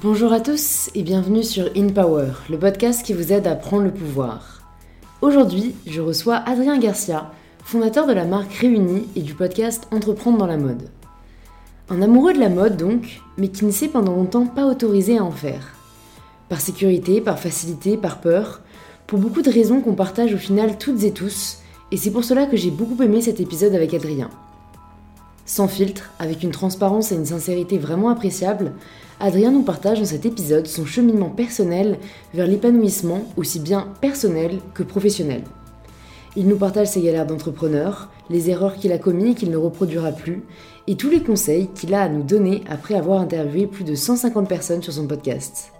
Bonjour à tous et bienvenue sur In Power, le podcast qui vous aide à prendre le pouvoir. Aujourd'hui, je reçois Adrien Garcia, fondateur de la marque Réunie et du podcast Entreprendre dans la mode. Un amoureux de la mode donc, mais qui ne s'est pendant longtemps pas autorisé à en faire. Par sécurité, par facilité, par peur, pour beaucoup de raisons qu'on partage au final toutes et tous, et c'est pour cela que j'ai beaucoup aimé cet épisode avec Adrien. Sans filtre, avec une transparence et une sincérité vraiment appréciables, Adrien nous partage dans cet épisode son cheminement personnel vers l'épanouissement aussi bien personnel que professionnel. Il nous partage ses galères d'entrepreneur, les erreurs qu'il a commises et qu'il ne reproduira plus, et tous les conseils qu'il a à nous donner après avoir interviewé plus de 150 personnes sur son podcast.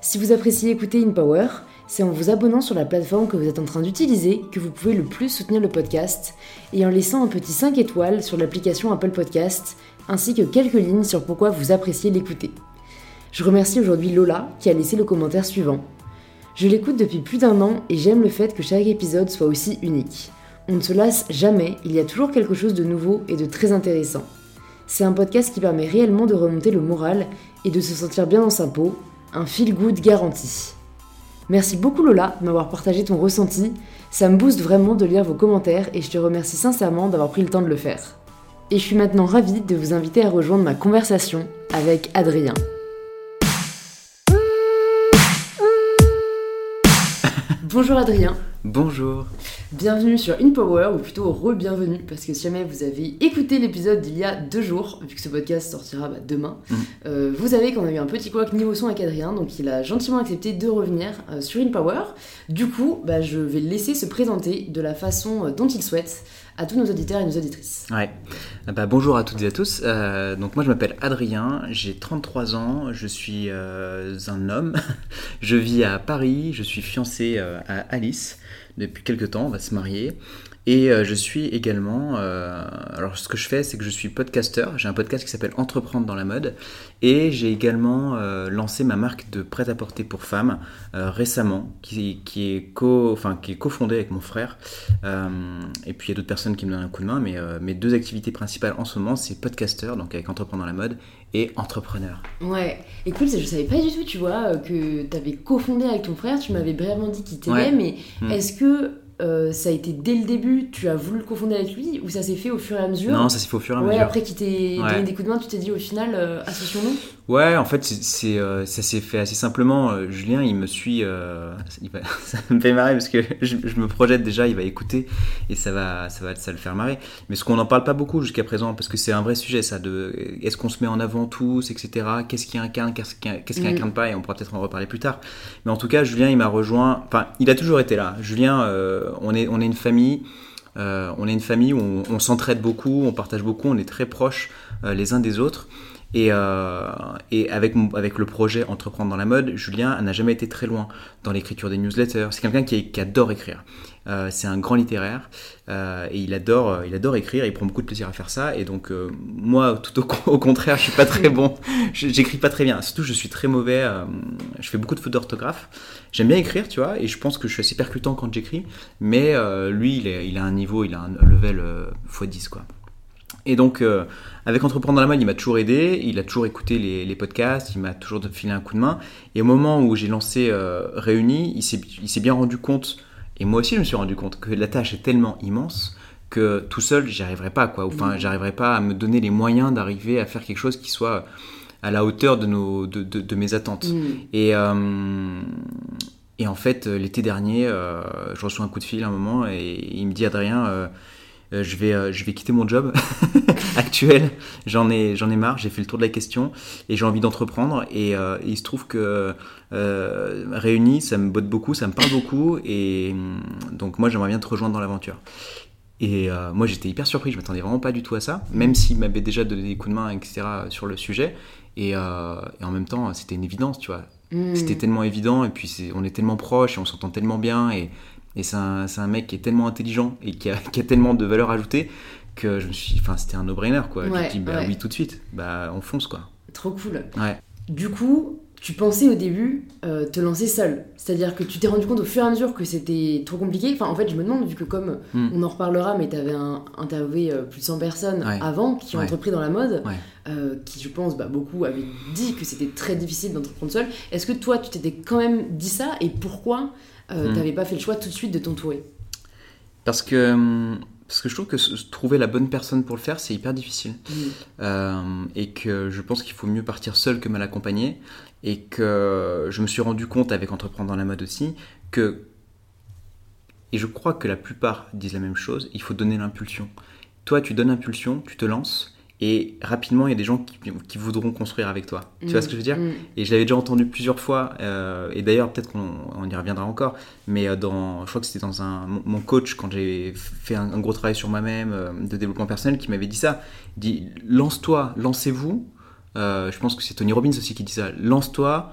Si vous appréciez écouter InPower, c'est en vous abonnant sur la plateforme que vous êtes en train d'utiliser que vous pouvez le plus soutenir le podcast et en laissant un petit 5 étoiles sur l'application Apple Podcast ainsi que quelques lignes sur pourquoi vous appréciez l'écouter. Je remercie aujourd'hui Lola qui a laissé le commentaire suivant. Je l'écoute depuis plus d'un an et j'aime le fait que chaque épisode soit aussi unique. On ne se lasse jamais, il y a toujours quelque chose de nouveau et de très intéressant. C'est un podcast qui permet réellement de remonter le moral et de se sentir bien dans sa peau, un feel good garanti. Merci beaucoup Lola de m'avoir partagé ton ressenti. Ça me booste vraiment de lire vos commentaires et je te remercie sincèrement d'avoir pris le temps de le faire. Et je suis maintenant ravie de vous inviter à rejoindre ma conversation avec Adrien. Bonjour Adrien. Bonjour. Bienvenue sur InPower, ou plutôt re-bienvenue, parce que si jamais vous avez écouté l'épisode d'il y a deux jours, vu que ce podcast sortira bah, demain, Mhm. euh, vous savez qu'on a eu un petit couac niveau son avec Adrien, donc il a gentiment accepté de revenir euh, sur InPower. Du coup, bah, je vais le laisser se présenter de la façon euh, dont il souhaite à tous nos auditeurs et nos auditrices. Ah bah, bonjour à toutes et à tous. Euh, donc moi je m'appelle Adrien, j'ai 33 ans, je suis euh, un homme, je vis à Paris, je suis fiancé euh, à Alice depuis quelques temps, on va se marier. Et euh, je suis également, euh, alors ce que je fais c'est que je suis podcasteur, j'ai un podcast qui s'appelle Entreprendre dans la mode et j'ai également euh, lancé ma marque de prêt-à-porter pour femmes euh, récemment qui, qui est co, enfin, qui est cofondée avec mon frère et puis il y a d'autres personnes qui me donnent un coup de main, mais mes deux activités principales en ce moment, c'est podcasteur, donc avec Entreprendre dans la mode, et entrepreneur. Ouais, écoute, je savais pas du tout, tu vois, que t'avais cofondé avec ton frère, tu m'avais brièvement dit qu'il t'aimait, Ouais. mais Mm. est-ce que euh, ça a été dès le début, tu as voulu le cofonder avec lui, ou ça s'est fait au fur et à mesure Non, ça s'est fait au fur et à Ouais, mesure. après qu'il t'ait Ouais. donné des coups de main, tu t'es dit au final, euh, associons-nous Ouais, en fait, c'est, euh, ça s'est fait assez simplement. Euh, Julien, il me suit. euh, il va- ça me fait marrer parce que je, je me projette déjà, il va écouter et ça va, ça va, ça le faire marrer. Mais ce qu'on n'en parle pas beaucoup jusqu'à présent, parce que c'est un vrai sujet, ça. De est-ce qu'on se met en avant tous, etc. Qu'est-ce qui incarne, qu'est-ce qui, qu'est-ce qui Mm. incarne pas, et on pourra peut-être en reparler plus tard. Mais en tout cas, Julien, il m'a rejoint. Enfin, il a toujours été là. Julien, on est, on est une famille. On est une famille où on, on s'entraide beaucoup, on partage beaucoup, on est très proches les uns des autres. Et, euh, et avec, avec le projet Entreprendre dans la mode, Julien n'a jamais été très loin dans l'écriture des newsletters. C'est quelqu'un qui, adore écrire. Euh, c'est un grand littéraire euh, et il adore, il adore écrire. Il prend beaucoup de plaisir à faire ça. Et donc moi, tout au, contraire, je suis pas très bon. J'écris pas très bien. Surtout, je suis très mauvais. je fais beaucoup de fautes d'orthographe. J'aime bien écrire, tu vois, et je pense que je suis assez percutant quand j'écris. Mais lui, il, a un niveau, il a un level euh, x10 quoi. Et donc, avec Entreprendre dans la mode, il m'a toujours aidé, il a toujours écouté les, les podcasts, il m'a toujours filé un coup de main. Et au moment où j'ai lancé euh, Réunis, il s'est bien rendu compte, et moi aussi je me suis rendu compte, que la tâche est tellement immense que tout seul, j'y arriverais pas, quoi. Enfin, Mhm. j'arriverais pas à me donner les moyens d'arriver à faire quelque chose qui soit à la hauteur de, nos, de, de- de mes attentes. Mm. Et, euh, et en fait, l'été dernier, euh, je reçois un coup de fil à un moment et il me dit Adrien, euh, euh, je, vais, euh, je vais quitter mon job actuel. J'en ai, j'en ai marre, j'ai fait le tour de la question et j'ai envie d'entreprendre. Et, euh, il se trouve que Réunis, ça me botte beaucoup, ça me parle beaucoup. Et hum, donc, moi, j'aimerais bien te rejoindre dans l'aventure. Et moi, j'étais hyper surpris, je m'attendais vraiment pas du tout à ça, même s'il m'avait déjà donné des coups de main, etc., sur le sujet. Et, et en même temps, c'était une évidence, tu vois. Mm. C'était tellement évident, et puis on est tellement proches, et on s'entend tellement bien, et, et c'est un, c'est un mec qui est tellement intelligent, et qui a, qui a tellement de valeur ajoutée, que je me suis enfin, c'était un no-brainer, quoi. je Ouais, me dis, bah ouais. oui, tout de suite, bah on fonce, quoi. Trop cool. Ouais. Du coup, tu pensais au début euh, te lancer seul. C'est-à-dire que tu t'es rendu compte au fur et à mesure que c'était trop compliqué. Enfin, en fait, je me demande, vu que comme Hmm. on en reparlera, mais tu avais interviewé euh, plus de 100 personnes Ouais. avant qui ont Ouais. entrepris dans la mode, Ouais. euh, qui, je pense, bah, beaucoup avaient dit que c'était très difficile d'entreprendre seul. Est-ce que toi, tu t'étais quand même dit ça et pourquoi euh, Hmm. t'avais pas fait le choix tout de suite de t'entourer Parce que, hum, parce que je trouve que trouver la bonne personne pour le faire, c'est hyper difficile. Hmm. Euh, et que je pense qu'il faut mieux partir seul que mal accompagné. Et que je me suis rendu compte avec Entreprendre dans la mode aussi que, et je crois que la plupart disent la même chose, il faut donner l'impulsion. Toi, tu donnes l'impulsion, tu te lances, et rapidement, il y a des gens qui, qui voudront construire avec toi. Tu vois ce que je veux dire Hmm. Et je l'avais déjà entendu plusieurs fois, euh, et d'ailleurs peut-être qu'on on y reviendra encore, mais euh, dans, je crois que c'était dans un, mon, coach, quand j'ai fait un, un gros travail sur moi-même, euh, de développement personnel, qui m'avait dit ça, il dit lance-toi, lancez-vous, Euh, je pense que c'est Tony Robbins aussi qui dit ça, lance-toi,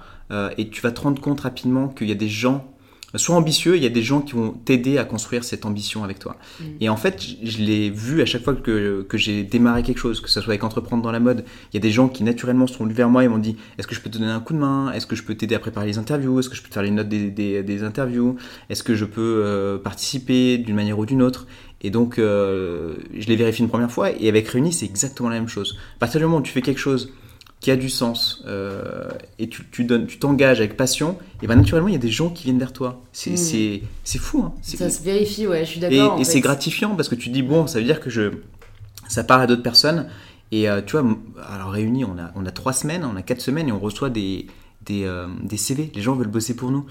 et tu vas te rendre compte rapidement qu'il y a des gens, sois ambitieux, il y a des gens qui vont t'aider à construire cette ambition avec toi. Mm. Et en fait, je, je l'ai vu à chaque fois que, que j'ai démarré quelque chose, que ce soit avec Entreprendre dans la mode, il y a des gens qui naturellement sont venus vers moi et m'ont dit Est-ce que je peux te donner un coup de main? Est-ce que je peux t'aider à préparer les interviews? Est-ce que je peux te faire les notes des, des, des interviews? Est-ce que je peux euh, participer d'une manière ou d'une autre? Et donc, euh, je l'ai vérifié une première fois et avec Réuni, c'est exactement la même chose. À partir du moment où tu fais quelque chose qui a du sens euh, et tu tu donnes, tu t'engages avec passion, et ben naturellement il y a des gens qui viennent vers toi. C'est Mm. c'est c'est fou. Hein. C'est- Ça se vérifie, ouais, je suis et, d'accord. et c'est gratifiant parce que tu dis bon, ça veut dire que je, ça part à d'autres personnes. Et euh, tu vois, alors réunis, on a, on a trois semaines, on a quatre semaines et on reçoit des, des, euh, des CV. Les gens veulent bosser pour nous.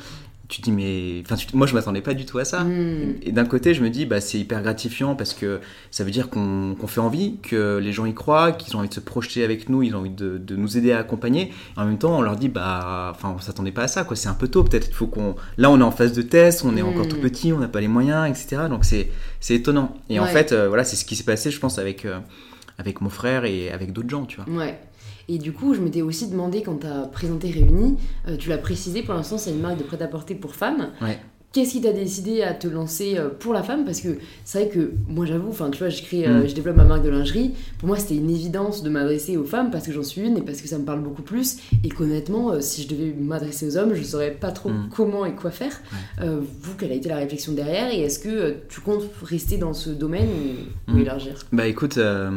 Tu te dis mais, enfin, moi je m'attendais pas du tout à ça. Hmm. Et d'un côté, je me dis, bah, c'est hyper gratifiant parce que ça veut dire qu'on fait envie, que les gens y croient, qu'ils ont envie de se projeter avec nous, ils ont envie de, de nous aider à accompagner. En même temps, on leur dit, bah, enfin, on s'attendait pas à ça, quoi. C'est un peu tôt, peut-être. Il faut qu'on. Là, on est en phase de test, on est encore tout petit, on n'a pas les moyens, etc. Donc c'est c'est étonnant. Et en fait, euh, voilà, c'est ce qui s'est passé, je pense, avec euh, avec mon frère et avec d'autres gens, tu vois. Ouais. Et du coup, je m'étais aussi demandé quand tu as présenté Réuni, euh, tu l'as précisé, pour l'instant, c'est une marque de prêt-à-porter pour femmes. Ouais. Qu'est-ce qui t'a décidé à te lancer euh, pour la femme? Parce que c'est vrai que moi, j'avoue, enfin, tu vois, je, crée, euh, Mm. je développe ma marque de lingerie. Pour moi, c'était une évidence de m'adresser aux femmes parce que j'en suis une et parce que ça me parle beaucoup plus. Et qu'honnêtement, euh, si je devais m'adresser aux hommes, je saurais pas trop Mm. comment et quoi faire. Euh, vous, quelle a été la réflexion derrière Et est-ce que tu comptes rester dans ce domaine ou, Mm. élargir? Bah écoute, euh,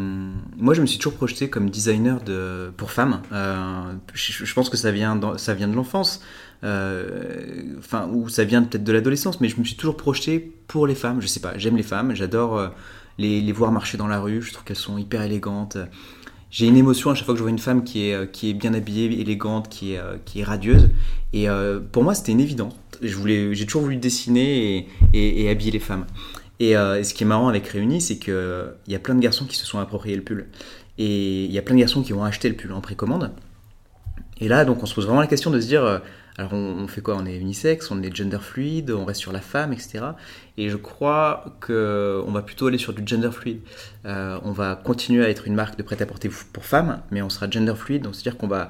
moi je me suis toujours projeté comme designer de, pour femmes. Euh, je, je pense que ça vient, dans- ça vient de l'enfance, enfin ou ça vient peut-être de l'adolescence, mais je me suis toujours projeté pour les femmes. Je sais pas, j'aime les femmes, j'adore euh, les, les voir marcher dans la rue. Je trouve qu'elles sont hyper élégantes. J'ai une émotion à chaque fois que je vois une femme qui est, euh, qui est bien habillée, élégante, qui est, euh, qui est radieuse. Et euh, pour moi, c'était une évidence. J'ai toujours voulu dessiner et, et- habiller les femmes. Et, euh, ce qui est marrant avec Réunis, c'est qu'il y a plein de garçons qui se sont appropriés le pull. Et il y a plein de garçons qui ont acheté le pull en précommande. Et là, donc, on se pose vraiment la question de se dire, euh, alors on, on fait quoi? On est unisexe, on est gender fluide, on reste sur la femme, etc. Et je crois que on va plutôt aller sur du gender fluide. Euh, on va continuer à être une marque de prêt-à-porter pour femmes, mais on sera gender fluide, donc c'est-à-dire qu'on va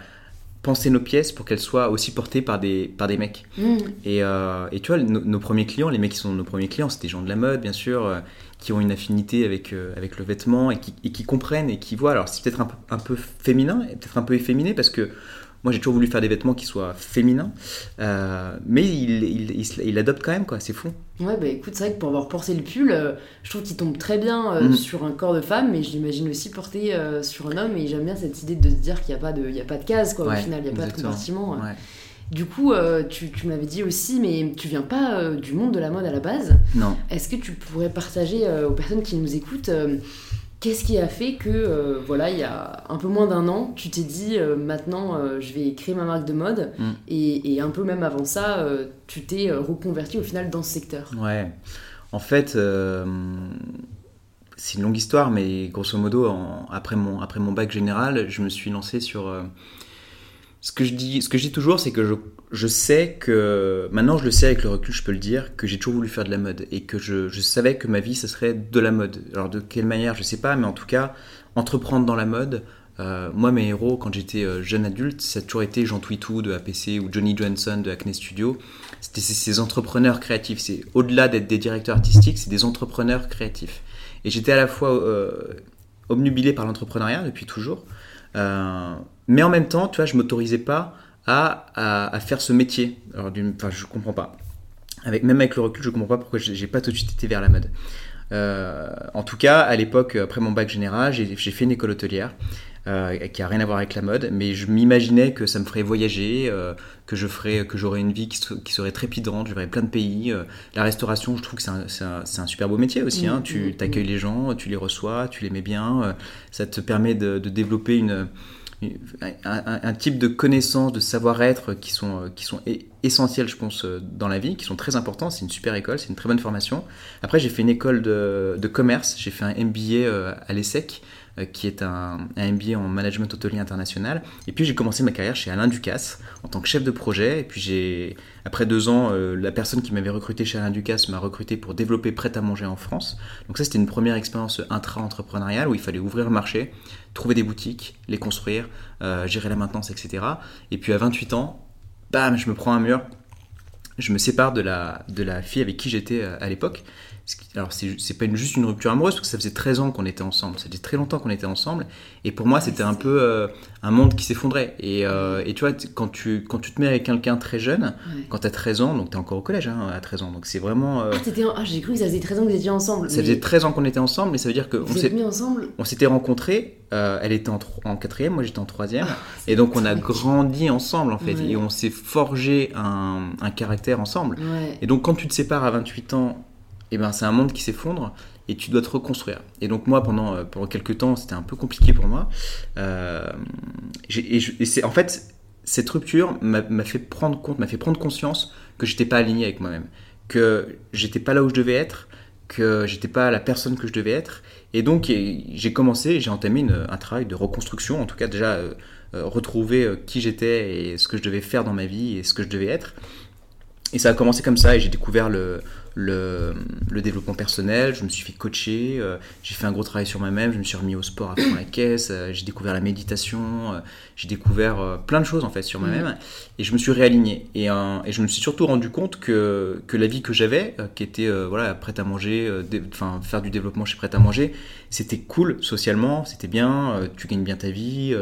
penser nos pièces pour qu'elles soient aussi portées par des, par des mecs. Mm. Et, euh, et tu vois, nos, nos premiers clients, les mecs qui sont nos premiers clients, c'est des gens de la mode, bien sûr, euh, qui ont une affinité avec, euh, avec le vêtement et qui, et qui comprennent et qui voient. Alors, c'est peut-être un, peu- un peu féminin, et peut-être un peu efféminé, parce que moi, j'ai toujours voulu faire des vêtements qui soient féminins, euh, mais il, il, il, adopte quand même, quoi, c'est fou. Ouais, bah écoute, c'est vrai que pour avoir porté le pull, euh, je trouve qu'il tombe très bien euh, Mhm. sur un corps de femme, mais je l'imagine aussi porté sur un homme, et j'aime bien cette idée de se dire qu'il n'y a, pas de- il y a pas de case, quoi, au final, il n'y a pas de compartiment. Ouais. Du coup, tu, tu m'avais dit aussi, mais tu viens pas du monde de la mode à la base. Non. Est-ce que tu pourrais partager aux personnes qui nous écoutent Qu'est-ce qui a fait que, euh, voilà, il y a un peu moins d'un an, tu t'es dit euh, maintenant euh, je vais créer ma marque de mode Mm. et, et un peu même avant ça, tu t'es reconverti au final dans ce secteur Ouais. En fait, c'est une longue histoire, mais grosso modo, en- après, mon, après mon bac général, je me suis lancé sur. ce, que je dis, ce que je dis toujours, c'est que je, je sais que. Maintenant, je le sais avec le recul, je peux le dire, que j'ai toujours voulu faire de la mode et que je, je savais que ma vie, ce serait de la mode. Alors, de quelle manière, je sais pas, mais en tout cas, entreprendre dans la mode. euh, moi, mes héros, quand j'étais euh, jeune adulte, ça a toujours été Jean Twitou de APC ou Johnny Johnson de Acne Studio. C'était ces, entrepreneurs créatifs. C'est au-delà d'être des directeurs artistiques, c'est des entrepreneurs créatifs. Et j'étais à la fois euh, obnubilé par l'entrepreneuriat depuis toujours, euh, mais en même temps, tu vois, je m'autorisais pas à, à, faire ce métier. Alors, enfin, je comprends pas. Avec, même avec le recul, je comprends pas pourquoi j'ai pas tout de suite été vers la mode. Euh, en tout cas, à l'époque, après mon bac général, j'ai fait une école hôtelière. Euh, qui a rien à voir avec la mode, mais je m'imaginais que ça me ferait voyager, euh, que je ferais, que j'aurais une vie qui, qui, serait trépidante, je verrais plein de pays. Euh, la restauration, je trouve que c'est un, un, un, super beau métier aussi. Hein. Mm, tu mm, accueilles mm. les gens, tu les reçois, tu les mets bien. ça te permet de, de développer une, un, type de connaissances, de savoir-être qui sont, qui sont essentiels, je pense, dans la vie, qui sont très importants. C'est une super école, c'est une très bonne formation. Après, j'ai fait une école de, commerce, j'ai fait un MBA à l'ESSEC. Euh, qui est un, MBA en management hôtelier international. Et puis j'ai commencé ma carrière chez Alain Ducasse en tant que chef de projet. Et puis après deux ans, euh, la personne qui m'avait recruté chez Alain Ducasse m'a recruté pour développer Prêt à manger en France. Donc ça c'était une première expérience intra-entrepreneuriale où il fallait ouvrir le marché, trouver des boutiques, les construire, euh, gérer la maintenance, etc. Et puis à 28 ans, bam, je me prends un mur. Je me sépare de la, de la fille avec qui j'étais à l'époque alors c'est pas juste une rupture amoureuse parce que ça faisait 13 ans qu'on était ensemble, ça faisait très longtemps qu'on était ensemble. Et pour moi c'était un peu euh, un monde qui s'effondrait. Et, euh, et, tu vois quand tu, quand tu te mets avec quelqu'un très jeune, quand tu as 13 ans, donc tu es encore au collège hein, à 13 ans, donc c'est vraiment... Euh, ah, ah j'ai cru que ça faisait 13 ans que vous étiez ensemble. Ça faisait 13 ans qu'on était ensemble mais ça veut dire qu'on s'est mis ensemble. On s'était rencontrés, elle était en, en quatrième, moi j'étais en troisième. Ah, et donc on a grandi ensemble en fait. Et on s'est forgé un, un, caractère ensemble. Et donc quand tu te sépares à 28 ans eh ben, c'est un monde qui s'effondre et tu dois te reconstruire. Et donc moi, pendant, euh, pendant quelques temps, c'était un peu compliqué pour moi. Euh, et, c'est, en fait, cette rupture m'a fait prendre compte, m'a fait prendre conscience que j'étais pas aligné avec moi-même, que j'étais pas là où je devais être, que j'étais pas la personne que je devais être. Et donc j'ai commencé, j'ai entamé un travail de reconstruction, en tout cas déjà euh, retrouver qui j'étais et ce que je devais faire dans ma vie et ce que je devais être. Et ça a commencé comme ça et j'ai découvert le, le, développement personnel, je me suis fait coacher, euh, j'ai fait un gros travail sur moi-même, je me suis remis au sport à fond la caisse, euh, j'ai découvert la méditation, euh, j'ai découvert plein de choses en fait sur moi-même mm. et je me suis réaligné et, et, je me suis surtout rendu compte que, que la vie que j'avais, qui était voilà prête à manger, enfin faire du développement chez prête à manger, c'était cool socialement, c'était bien, tu gagnes bien ta vie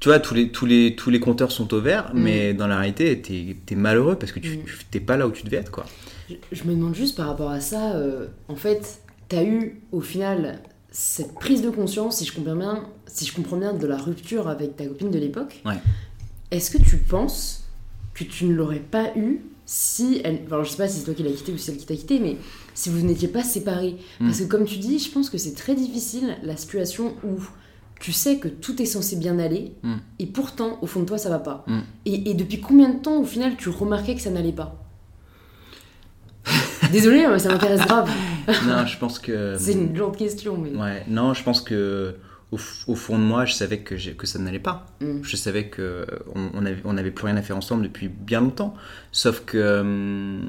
tu vois, tous les, tous, les, tous les compteurs sont au vert, mm. mais dans la réalité, t'es es malheureux parce que tu mm. t'es pas là où tu devais être, quoi. Je, me demande juste par rapport à ça, euh, en fait, t'as eu au final cette prise de conscience, si je comprends bien, si je comprends bien de la rupture avec ta copine de l'époque. Ouais. Est-ce que tu penses que tu ne l'aurais pas eu si elle. Alors, je sais pas si c'est toi qui l'as quitté ou c'est elle qui t'a quitté, mais si vous n'étiez pas séparés? Mm. Parce que, comme tu dis, je pense que c'est très difficile la situation où tu sais que tout est censé bien aller, mm. et pourtant, au fond de toi, ça va pas. Mm. Et, depuis combien de temps, au final, tu remarquais que ça n'allait pas? Désolé, mais ça m'intéresse grave. non, je pense que. C'est une longue question, mais. Ouais, non, je pense que. Au, fond de moi, je savais que, que ça n'allait pas. Mm. Je savais que on, avait, on avait plus rien à faire ensemble depuis bien longtemps. Sauf que. Hum,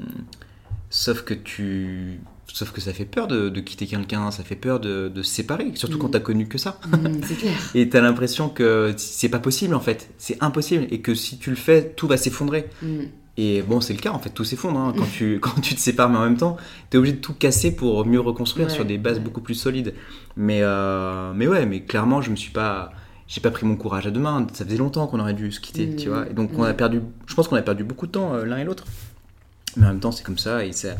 sauf que tu Sauf que ça fait peur de, quitter quelqu'un, ça fait peur de, se séparer, surtout quand mm. t'as connu que ça. Mm, c'est clair. et t'as l'impression que c'est pas possible en fait, c'est impossible, et que si tu le fais, tout va s'effondrer. Mm. Et bon, c'est le cas en fait, tout s'effondre hein. quand, tu, quand tu te sépares, mais en même temps, t'es obligé de tout casser pour mieux reconstruire sur des bases beaucoup plus solides. Mais, euh, mais ouais, mais clairement, je me suis pas. J'ai pas pris mon courage à deux mains, ça faisait longtemps qu'on aurait dû se quitter, tu vois. Et donc, on a perdu, je pense qu'on a perdu beaucoup de temps euh, l'un et l'autre. Mais en même temps, c'est comme ça et, ça,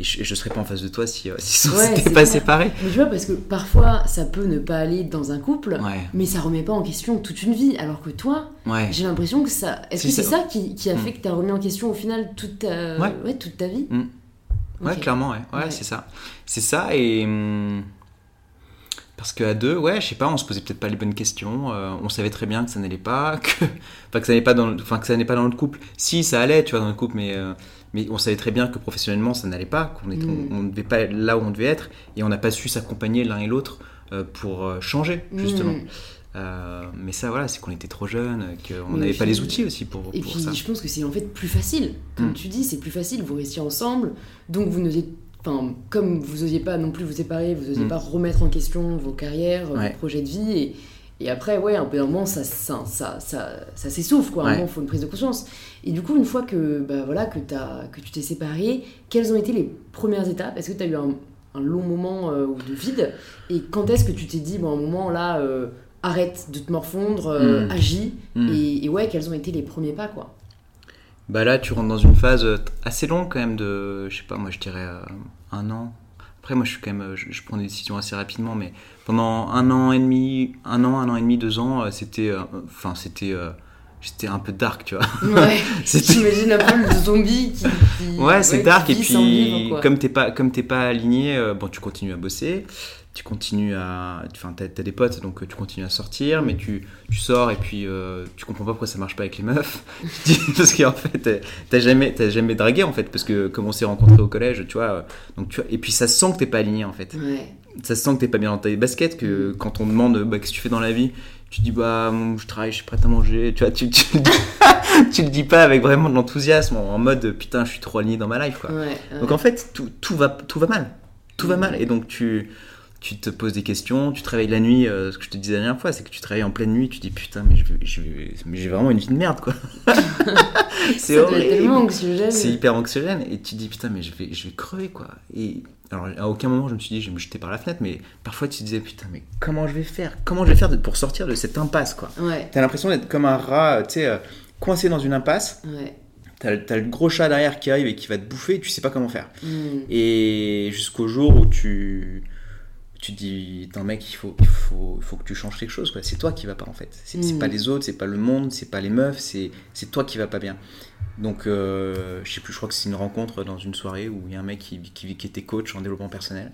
je, ne serais pas en face de toi si, euh, si on s'était pas séparés. Mais tu vois, parce que parfois, ça peut ne pas aller dans un couple, mais ça remet pas en question toute une vie. Alors que toi, j'ai l'impression que ça. Est-ce que c'est ça, qui, qui, a mm. fait que tu as remis en question au final toute ta, ouais. toute ta vie mm. Ouais, clairement, ouais. ouais, c'est ça. C'est ça et. Mm, parce qu'à deux, ouais, je sais pas, on se posait peut-être pas les bonnes questions. Euh, on savait très bien que ça n'allait pas, que, enfin, que ça n'allait pas dans, enfin, que ça n'allait pas dans le couple. Si, ça allait, tu vois, dans le couple, mais euh, mais on savait très bien que professionnellement ça n'allait pas, qu'on mm. on ne devait pas être là où on devait être, et on n'a pas su s'accompagner l'un et l'autre euh, pour euh, changer justement. Mm. Euh, mais ça, voilà, c'est qu'on était trop jeunes, qu'on n'avait pas les outils aussi pour, et puis, je pense que c'est en fait plus facile. Comme mm. tu dis, c'est plus facile, vous restiez ensemble, donc vous n'osiez Enfin, comme vous n'osiez pas non plus vous séparer, vous n'osiez pas remettre en question vos carrières, vos projets de vie, et, et après, ouais, un peu un moment, ça, ça, ça, ça, s'essouffle, quoi. il faut une prise de conscience. Et du coup, une fois que, bah, voilà, que, as, que tu t'es séparé, quelles ont été les premières étapes? Est-ce que tu as eu un, long moment euh, de vide? Et quand est-ce que tu t'es dit, bon, un moment là, euh, arrête de te morfondre, euh, Mm. agis. Mm. Et, et ouais, quels ont été les premiers pas, quoi? Bah là, tu rentres dans une phase assez longue quand même de, je sais pas, moi je dirais un an. Après, moi je suis quand même, je, je prends des décisions assez rapidement, mais pendant un an et demi, un an, un an et demi, deux ans, euh, c'était, euh, enfin c'était, euh, j'étais un peu dark, tu vois. Ouais, j'imagine un peu le zombie qui. qui- Ouais, c'est dark et puis comme t'es pas comme t'es pas aligné, euh, bon tu continues à bosser, tu continues à, enfin t'as, t'as des potes donc euh, tu continues à sortir, mais tu, tu sors et puis euh, tu comprends pas pourquoi ça marche pas avec les meufs, parce qu'en fait t'as- jamais t'as jamais dragué en fait parce que comme on s'est rencontrés au collège, tu vois, euh, donc tu vois, et puis ça sent que t'es pas aligné en fait, Ouais. ça sent que t'es pas bien dans tes baskets, que quand on demande bah, qu'est-ce que tu fais dans la vie, tu dis bah je travaille, je suis prête à manger, tu vois, tu, tu, le dis- tu le dis pas avec vraiment de l'enthousiasme en en mode putain je suis trop aligné dans ma life quoi. Ouais, ouais. Donc en fait, tout, tout va, tout va mal. Tout va mal. Et donc tu, tu te poses des questions, tu travailles la nuit. euh, ce que je te disais la dernière fois, c'est que tu travailles en pleine nuit, tu te dis putain, mais j'ai vraiment une vie de merde quoi. c'est tellement anxiogène. C'est hyper anxiogène. Et tu te dis putain, mais je vais, je vais crever quoi. Et alors à aucun moment je me suis dit je vais me jeter par la fenêtre, mais parfois tu te disais putain, mais comment je vais faire? Comment je vais faire pour sortir de cette impasse quoi? Ouais, T'as l'impression d'être comme un rat, tu sais, euh, coincé dans une impasse. ouais. T'as t'as le gros chat derrière qui arrive et qui va te bouffer et tu sais pas comment faire. Mm. Et jusqu'au jour où tu, tu te dis, Attends, mec, il faut, il, faut, il faut que tu changes quelque chose. quoi. C'est toi qui va pas en fait. C'est c'est Mm. pas les autres, c'est pas le monde, c'est pas les meufs, c'est c'est toi qui va pas bien. Donc, euh, je sais plus, je crois que c'est une rencontre dans une soirée où il y a un mec qui, qui, qui était coach en développement personnel.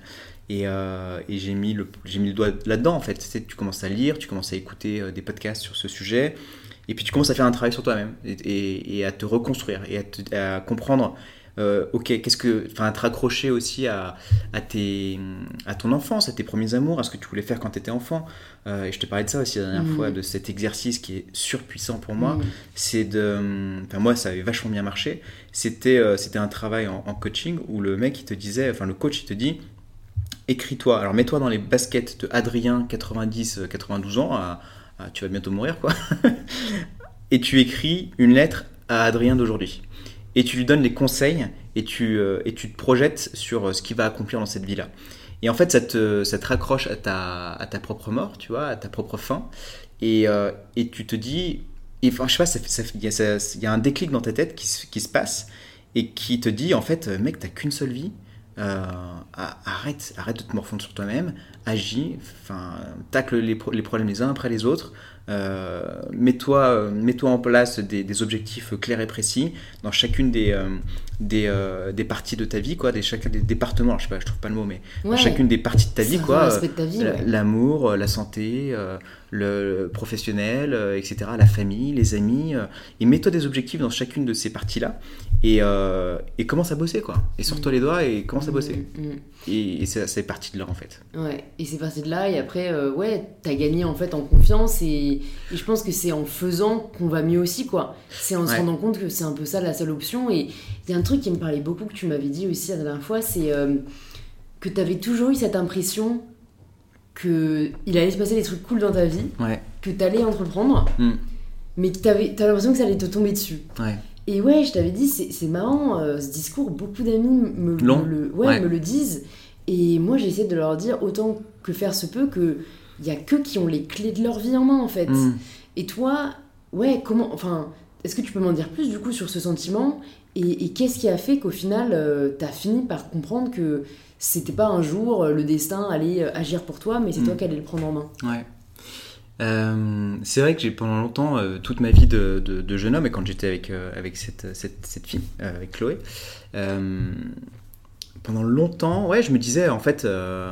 Et, euh, et j'ai mis, le- j'ai mis le doigt là-dedans en fait. Tu, sais, tu commences à lire, tu commences à écouter euh, des podcasts sur ce sujet. Et puis tu commences à faire un travail sur toi-même et, et- et à te reconstruire et à, te- à comprendre, euh, ok, qu'est-ce que, enfin, te raccrocher aussi à, à, tes, à ton enfance, à tes premiers amours, à ce que tu voulais faire quand tu étais enfant. Euh, et je te parlais de ça aussi la dernière fois, de cet exercice qui est surpuissant pour moi. Mm. C'est de, enfin moi ça avait vachement bien marché. C'était, euh, c'était un travail en, en coaching où le mec il te disait, enfin le coach il te dit, écris-toi. Alors mets-toi dans les baskets de Adrien, 90, euh, 92 ans. à- à- tu vas bientôt mourir quoi. et tu écris une lettre à Adrien d'aujourd'hui. Et tu lui donnes les conseils et tu, euh, et tu te projettes sur euh, ce qu'il va accomplir dans cette vie-là. Et en fait, ça te, ça te raccroche à ta, à ta propre mort, tu vois, à ta propre fin. Et, euh, et tu te dis, enfin, je sais pas, il y, a- un déclic dans ta tête qui, qui se passe et qui te dit, en fait, mec, t'as qu'une seule vie. Arrête, arrête de te morfondre sur toi-même, agis, enfin, tacle les problèmes les uns après les autres, euh, mets-toi euh, mets-toi en place des, des objectifs clairs et précis dans chacune des, euh, des, des parties de ta vie, quoi, des, chacun des départements, je sais pas, je trouve pas le mot, mais dans chacune des parties de ta vie, quoi. ouais. L'amour, la santé, le professionnel, etc., la famille, les amis, et mets-toi des objectifs dans chacune de ces parties-là, et, euh, et commence à bosser, quoi. Et sors-toi les doigts et commence à bosser. Mm, mm. Et, et c'est parti de là, en fait. Ouais, et c'est parti de là, et après, euh, ouais, t'as gagné en fait en confiance, et, et je pense que c'est en faisant qu'on va mieux aussi, quoi. C'est en se rendant compte que c'est un peu ça la seule option, et il y a un truc qui me parlait beaucoup, que tu m'avais dit aussi la dernière fois, c'est euh, que t'avais toujours eu cette impression que il allait se passer des trucs cool dans ta vie, Ouais, que t'allais entreprendre, Mm. mais que t'avais, t'as l'impression que ça allait te tomber dessus. ouais. Et ouais, je t'avais dit, c'est marrant, euh, ce discours, beaucoup d'amis me, le, ouais, Ouais. me le disent. Et moi, j'ai essayé de leur dire, autant que faire se peut, que il y a que qui ont les clés de leur vie en main, en fait. Mm. Et toi, ouais, comment. Enfin, est-ce que tu peux m'en dire plus, du coup, sur ce sentiment? Et, et qu'est-ce qui a fait qu'au final, euh, t'as fini par comprendre que c'était pas un jour euh, le destin allait euh, agir pour toi, mais c'est Mm. toi qui allais le prendre en main? Ouais. Euh, c'est vrai que j'ai pendant longtemps, euh, toute ma vie de, de- de jeune homme, et quand j'étais avec, euh, avec cette, cette, cette fille, avec Chloé, pendant longtemps, ouais, je me disais, en fait, je,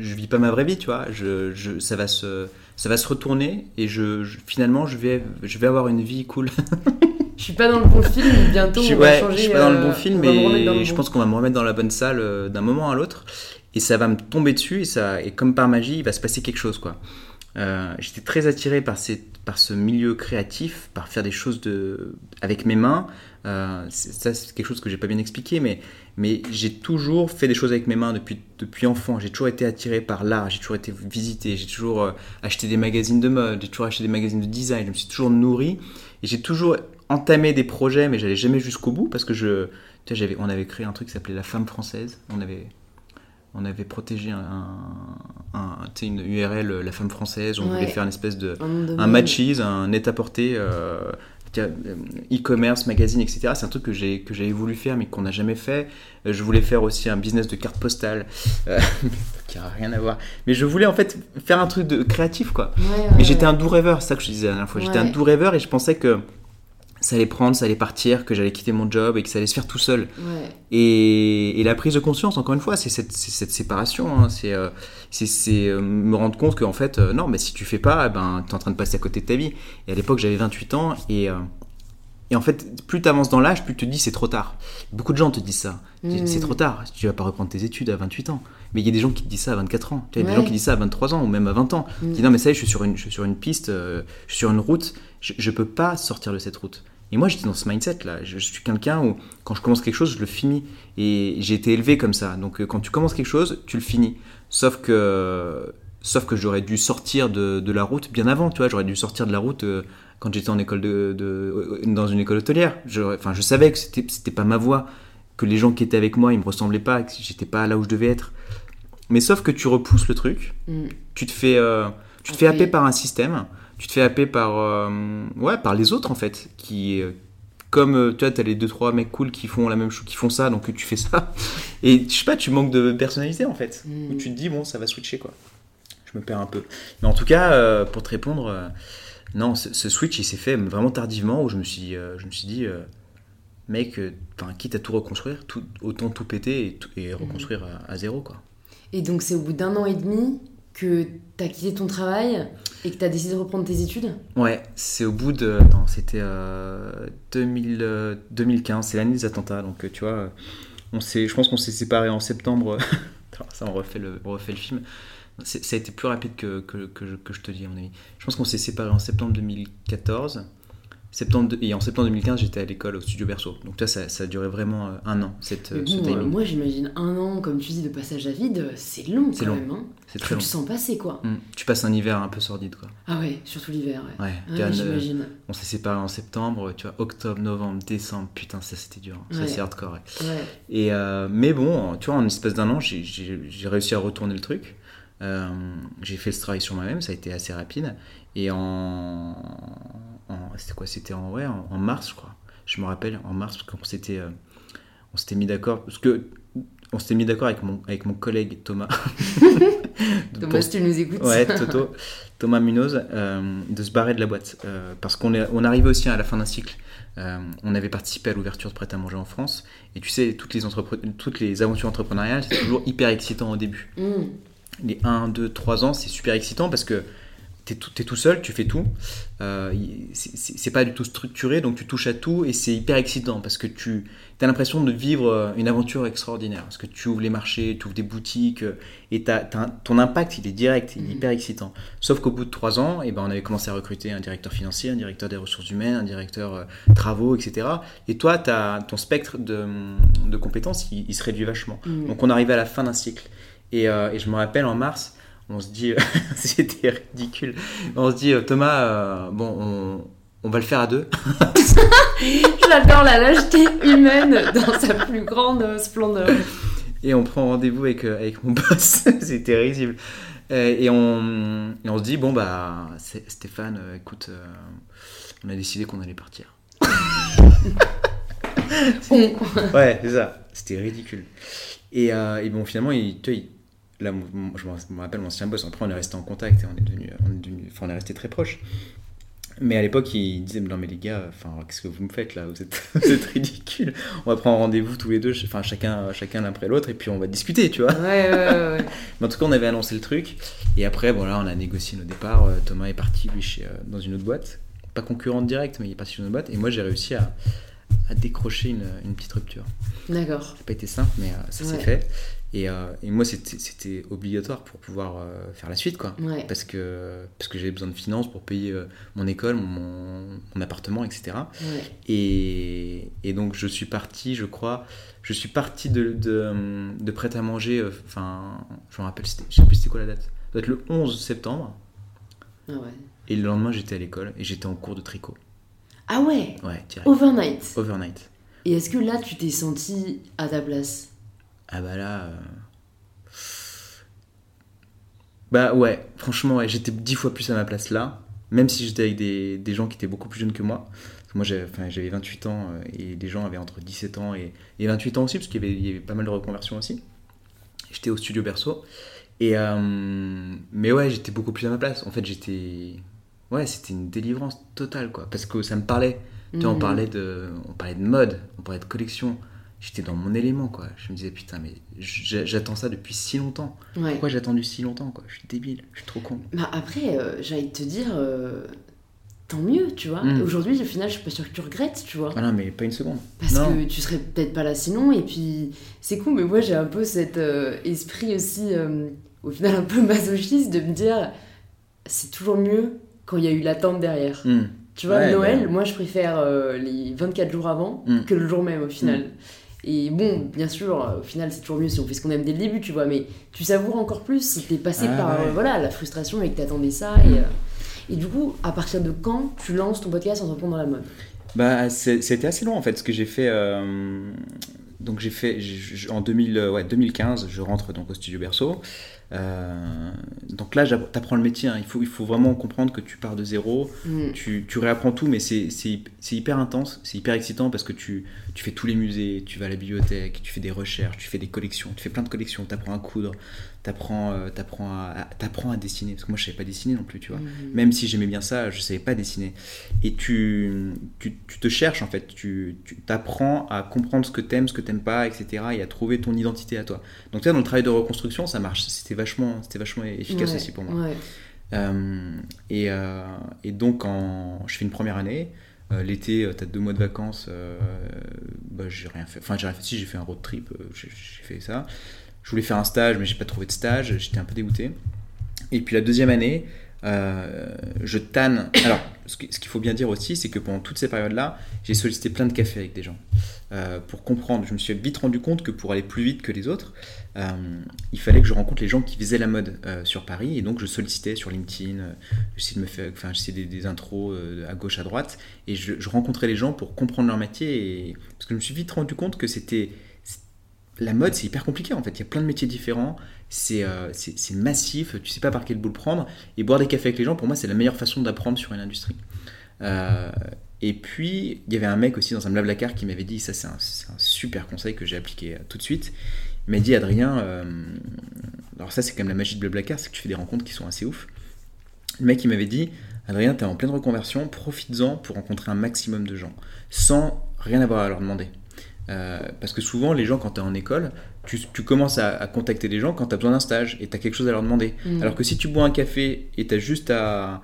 je vis pas ma vraie vie, tu vois, je, je- ça, va se, ça va se retourner, et je, je- finalement, je vais, je vais avoir une vie cool. Je suis pas dans le bon film, bientôt je, on va changer. je suis pas dans le bon film, mais je pense qu'on va me remettre dans la bonne salle d'un moment à l'autre. Et ça va me tomber dessus, et, ça, et comme par magie, il va se passer quelque chose. quoi. Euh, J'étais très attiré par, ces, par ce milieu créatif, par faire des choses de, avec mes mains. Euh, ça, c'est quelque chose que j'ai pas bien expliqué, mais, mais j'ai toujours fait des choses avec mes mains depuis, depuis enfant. J'ai toujours été attiré par l'art, j'ai toujours été visité, j'ai toujours euh, acheté des magazines de mode, j'ai toujours acheté des magazines de design, je me suis toujours nourri. Et j'ai toujours entamé des projets, mais j'allais jamais jusqu'au bout parce que je, tu sais, on avait créé un truc qui s'appelait La Femme Française. On avait, on avait protégé un, une URL, euh, la femme française, on Ouais. voulait faire une espèce de. Un, Un un net-à-porter, euh, euh, e-commerce, magazine, etc. C'est un truc que j'ai que j'avais voulu faire mais qu'on n'a jamais fait. Euh, Je voulais faire aussi un business de cartes postales euh, qui a rien à voir. Mais je voulais en fait faire un truc de créatif quoi. Ouais, ouais, Mais j'étais un doux rêveur, c'est ça que je disais la dernière fois. J'étais un doux rêveur et je pensais que ça allait prendre, ça allait partir, que j'allais quitter mon job et que ça allait se faire tout seul. Ouais. Et, et la prise de conscience, encore une fois, c'est cette, séparation. hein. C'est euh, euh, me rendre compte qu'en fait, euh, non, mais si tu fais pas, eh ben, tu es en train de passer à côté de ta vie. Et à l'époque, j'avais 28 ans. Et, et en fait, plus tu avances dans l'âge, plus tu te dis c'est trop tard. Beaucoup de gens te disent ça. Ils disent, Mm. C'est trop tard, tu vas pas reprendre tes études à 28 ans. Mais il y a des gens qui te disent ça à 24 ans. Il y a des gens qui disent ça à 23 ans ou même à 20 ans. Mm. Ils disent non, mais ça y est, je suis sur une, je suis sur une piste, je suis sur une route, je, je peux pas sortir de cette route. Et moi, j'étais dans ce mindset-là. Je, je suis quelqu'un où, quand je commence quelque chose, je le finis. Et j'ai été élevé comme ça. Donc, euh, quand tu commences quelque chose, tu le finis. Sauf que, sauf que j'aurais dû sortir de, de la route bien avant. Tu vois, j'aurais dû sortir de la route euh, quand j'étais en école de, de- euh, dans une école hôtelière. J'aurais- Enfin, je savais que c'était, c'était pas ma voie, que les gens qui étaient avec moi, ils me ressemblaient pas, que j'étais pas là où je devais être. Mais sauf que tu repousses le truc Mm. tu te fais, euh, tu te fais happer par un système, tu te fais happer par, euh, ouais, par les autres en fait, qui, euh, comme euh, tu vois, t'as les deux trois mecs cool qui font la même chose, qui font ça, donc tu fais ça, et je sais pas, tu manques de personnalité en fait, Mm. où tu te dis bon, ça va switcher quoi. Je me perds un peu, mais en tout cas, euh, pour te répondre, euh, non, ce, ce switch il s'est fait vraiment tardivement, où je me suis, euh, je me suis dit. Mec, enfin, quitte à tout reconstruire, tout, autant tout péter et, tout- et reconstruire à, à zéro quoi. Et donc, c'est au bout d'un an et demi que t'as quitté ton travail et que t'as décidé de reprendre tes études Ouais, c'est au bout de. Attends, c'était euh, 2000, euh, 2015, c'est l'année des attentats. Donc, euh, tu vois, euh, on je pense qu'on s'est séparés en septembre. Ça, on refait le, on refait le film. Ça a été plus rapide que, que, que je te dis, à mon avis. Je pense qu'on s'est séparés en septembre 2014. Septembre et en septembre 2015, j'étais à l'école au studio Berceau. Donc, toi, ça, ça a duré vraiment euh, un an, cette, Mais euh, ce bon, euh, timing. moi, j'imagine un an, comme tu dis, de passage à vide, c'est long C'est quand long. même. Hein. C'est Tu très le long. sens passer, quoi. Hum, Tu passes un hiver un peu sordide, quoi. Ah ouais, surtout l'hiver, ouais. Ouais, Ouais, Diane, euh, j'imagine. on s'est séparés en septembre, tu vois, octobre, novembre, décembre, putain, ça c'était dur. Ça Ouais. c'est hardcore. Et euh, mais bon, tu vois, en espèce d'un an, j'ai- réussi à retourner le truc. Euh, j'ai fait ce travail sur moi-même, ça a été assez rapide. Et en- c'était quoi C'était en ouais, en, en mars, je crois. Je me rappelle en mars parce qu'on s'était euh, on s'était mis d'accord parce que on s'était mis d'accord avec mon avec mon collègue Thomas. Thomas, si tu nous écoutes. Ouais, Toto, Thomas Munoz, euh, de se barrer de la boîte. Euh, parce qu'on est, on arrivait aussi à la fin d'un cycle. Euh, on avait participé à l'ouverture de Prêt à manger en France. Et tu sais, toutes les, entrepre- toutes les aventures entrepreneuriales, c'est toujours hyper excitant au début. Mm. Les 1, 2, 3 ans, c'est super excitant parce que t'es tout, t'es tout seul, tu fais tout. Euh, c'est- pas du tout structuré, donc tu touches à tout et c'est hyper excitant parce que tu as l'impression de vivre euh, une aventure extraordinaire. Parce que tu ouvres les marchés, tu ouvres des boutiques euh, et ton impact, il est direct, il est Mhm. hyper excitant. Sauf qu'au bout de 3 ans, eh ben, on avait commencé à recruter un directeur financier, un directeur des ressources humaines, un directeur euh, travaux, etc. Et toi, ton spectre de, de compétences, il, il se réduit vachement. Mm. Donc on arrivait à la fin d'un cycle. Et, euh, et je me rappelle en mars, on se dit, c'était ridicule, on se dit, euh, Thomas, euh, bon, on, on va le faire à deux. J'adore la lâcheté humaine dans sa plus grande euh, splendeur. Et on prend rendez-vous avec, euh, avec mon boss, c'était risible. Euh, et, on, et on se dit, bon, bah, Stéphane, euh, écoute, euh, on a décidé qu'on allait partir. Ouais, c'est ça. C'était ridicule. Et, euh, et bon, finalement, il, tu vois, il- là, mon- je me rappelle mon ancien boss. Après, on est resté en contact et on est devenu, on est devenu, enfin, on est resté très proches. Mais à l'époque, il disait non mais les gars, enfin, qu'est-ce que vous me faites là? Vous êtes, vous êtes ridicules. On va prendre rendez-vous tous les deux, enfin chacun, chacun l'un après l'autre, et puis on va discuter, tu vois. Ouais, ouais, ouais. Mais en tout cas, on avait annoncé le truc. Et après, voilà, on a négocié nos départs. Euh, Thomas est parti, lui, chez, euh, dans une autre boîte. Pas concurrente directe, mais il est parti dans une autre boîte. Et moi, j'ai réussi à, à décrocher une, une petite rupture. D'accord. Ça n'a pas été simple, mais euh, ça s'est Ouais. fait. Et, euh, et moi, c'était obligatoire pour pouvoir euh, faire la suite, quoi. Ouais. Parce que, parce que j'avais besoin de finances pour payer euh, mon école, mon, mon appartement, etc. Ouais. Et, et donc je suis parti, je crois, je suis parti de, de, de prêt à manger, enfin, je me rappelle, je sais plus c'était quoi la date. Ça doit être le 11 septembre. Ah ouais. Et le lendemain, j'étais à l'école et j'étais en cours de tricot. Ah ouais Ouais, direct. Overnight. Overnight. Et est-ce que là, tu t'es senti à ta place? Ah bah là. euh, Bah ouais, franchement, ouais, j'étais dix fois plus à ma place là, même si j'étais avec des, des gens qui étaient beaucoup plus jeunes que moi. Moi, j'avais enfin, j'avais 28 ans euh, et les gens avaient entre 17 ans et, et 28 ans aussi, parce qu'il y avait, il y avait pas mal de reconversions aussi. J'étais au studio Berceau. Et, euh, mais ouais, j'étais beaucoup plus à ma place. En fait, j'étais. Ouais, c'était une délivrance totale, quoi. Parce que ça me parlait. Tu vois, on Mhm. parlait, de, on parlait de mode, on parlait de collection. J'étais dans mon élément, quoi. Je me disais, putain, mais j'attends ça depuis si longtemps. Ouais. Pourquoi j'ai attendu si longtemps, quoi? Je suis débile, je suis trop con. Bah après, euh, de te dire, euh, tant mieux, tu vois. Mm. Aujourd'hui, au final, je suis pas sûre que tu regrettes, tu vois. Ah non, mais pas une seconde. Parce non. que tu serais peut-être pas là sinon, et puis c'est cool, mais moi j'ai un peu cet euh, esprit aussi, euh, au final un peu masochiste, de me dire c'est toujours mieux quand il y a eu l'attente derrière. Hmm. Tu vois, Ouais, Noël, bah. moi je préfère les 24 jours avant Mm. que le jour même au final. Et bon, bien sûr, euh, au final c'est toujours mieux si on fait ce qu'on aime dès le début, tu vois, mais tu savoures encore plus si t'es passé Ah, par ouais. euh, voilà, la frustration et que t'attendais ça. Mm. Et, euh, et du coup, à partir de quand tu lances ton podcast Entreprendre dans la mode? Bah, c'était assez long en fait, ce que j'ai fait. euh, donc j'ai fait j'ai- en 2000, euh, ouais, 2015, je rentre donc au studio Berceau. Euh, donc là, t'apprends le métier. hein. Il, faut, il faut vraiment comprendre que tu pars de zéro. Mm. Tu, tu réapprends tout, mais c'est c'est- c'est hyper intense, c'est hyper excitant parce que tu, tu fais tous les musées, tu vas à la bibliothèque, tu fais des recherches, tu fais des collections, tu fais plein de collections, tu apprends à coudre, tu apprends, à, à, t'apprends à dessiner. Parce que moi, je savais pas dessiner non plus, tu vois. Mm. Même si j'aimais bien ça, je savais pas dessiner. Et tu, tu, tu te cherches en fait, tu, t'apprends à comprendre ce que t'aimes, ce que t'aimes pas, etc. Et à trouver ton identité à toi. Donc tu dans le travail de reconstruction, ça marche. C'était vachement, c'était vachement efficace Ouais, aussi pour moi. Ouais. Euh, et, euh, et donc, en, je fais une première année. Euh, L'été, tu as deux mois de vacances. euh, bah, j'ai rien fait. Enfin, j'ai rien fait. Si, j'ai fait un road trip. euh, j'ai fait ça. Je voulais faire un stage, mais j'ai pas trouvé de stage. J'étais un peu dégoûté. Et puis la deuxième année, euh, je tanne. Alors, ce qu'il faut bien dire aussi, c'est que pendant toutes ces périodes-là, j'ai sollicité plein de cafés avec des gens. Euh, pour comprendre, je me suis vite rendu compte que pour aller plus vite que les autres, euh, il fallait que je rencontre les gens qui faisaient la mode sur Paris. Et donc, je sollicitais sur LinkedIn, j'essayais de me faire, enfin, des, des intros à gauche, à droite. Et je, je rencontrais les gens pour comprendre leur métier. Et... Parce que je me suis vite rendu compte que c'était. La mode, c'est hyper compliqué en fait. Il y a plein de métiers différents. C'est euh, massif. Tu sais pas par quel bout le prendre. Et boire des cafés avec les gens, pour moi, c'est la meilleure façon d'apprendre sur une industrie. Euh, et puis, il y avait un mec aussi dans un blablacar qui m'avait dit, ça c'est un, super conseil que j'ai appliqué euh, tout de suite. Il m'a dit, Adrien, alors ça c'est quand même la magie de blablacar, c'est que tu fais des rencontres qui sont assez ouf. Le mec il m'avait dit, Adrien, t'es en pleine reconversion, profites-en pour rencontrer un maximum de gens, sans rien avoir à leur demander. Euh, parce que souvent, les gens, quand tu es en école, tu, tu commences à, à contacter des gens quand tu as besoin d'un stage et tu as quelque chose à leur demander. Mm. Alors que si tu bois un café et tu as juste à,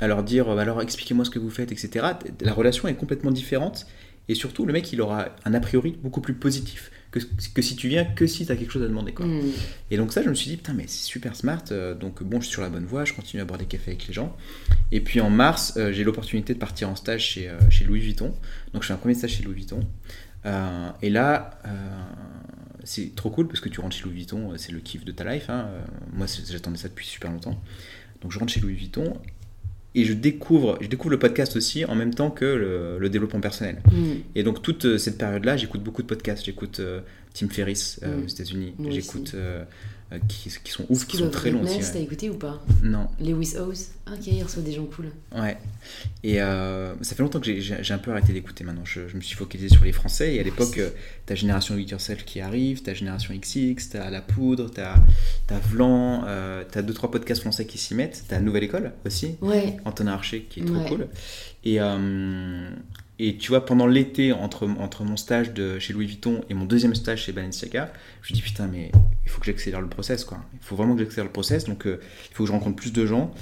à leur dire euh, alors expliquez-moi ce que vous faites, etc., la relation est complètement différente. Et surtout, le mec, il aura un a priori beaucoup plus positif que, que si tu viens que si tu as quelque chose à demander. Quoi. Mm. Et donc ça, je me suis dit, putain, mais c'est super smart. euh, donc bon, je suis sur la bonne voie, je continue à boire des cafés avec les gens. Et puis en mars, euh, j'ai l'opportunité de partir en stage chez, chez Louis Vuitton. Donc je fais un premier stage chez Louis Vuitton. Euh, et là, euh, c'est trop cool parce que tu rentres chez Louis Vuitton, euh, c'est le kiff de ta life. hein. Moi, j'attendais ça depuis super longtemps. Donc je rentre chez Louis Vuitton et je découvre, je découvre le podcast aussi en même temps que le, le développement personnel. Mm. Et donc toute cette période-là, j'écoute beaucoup de podcasts. J'écoute euh, Tim Ferriss Mm. aux États-Unis. J'écoute qui, qui sont ouf, qui sont très longs aussi. Greatness, t'as ouais. écouté ou pas Non, Lewis Howes Ah, Ok, il reçoit des gens cool. ouais. Et euh, ça fait longtemps que j'ai- un peu arrêté d'écouter maintenant. Je, je me suis focalisé sur les Français. Et à l'époque, aussi. euh, t'as Génération 8 Yourself qui arrive, t'as Génération XX, t'as La Poudre, t'as as Vlan, euh, t'as deux trois podcasts français qui s'y mettent. T'as Nouvelle École aussi. Ouais. Antonin Archer qui est trop Ouais. cool. Et, euh, et tu vois, pendant l'été, entre, entre mon stage de, chez Louis Vuitton et mon deuxième stage chez Balenciaga, je me dis putain, mais il faut que j'accélère le process, quoi. Il faut vraiment que j'accélère le process, donc euh, il faut que je rencontre plus de gens,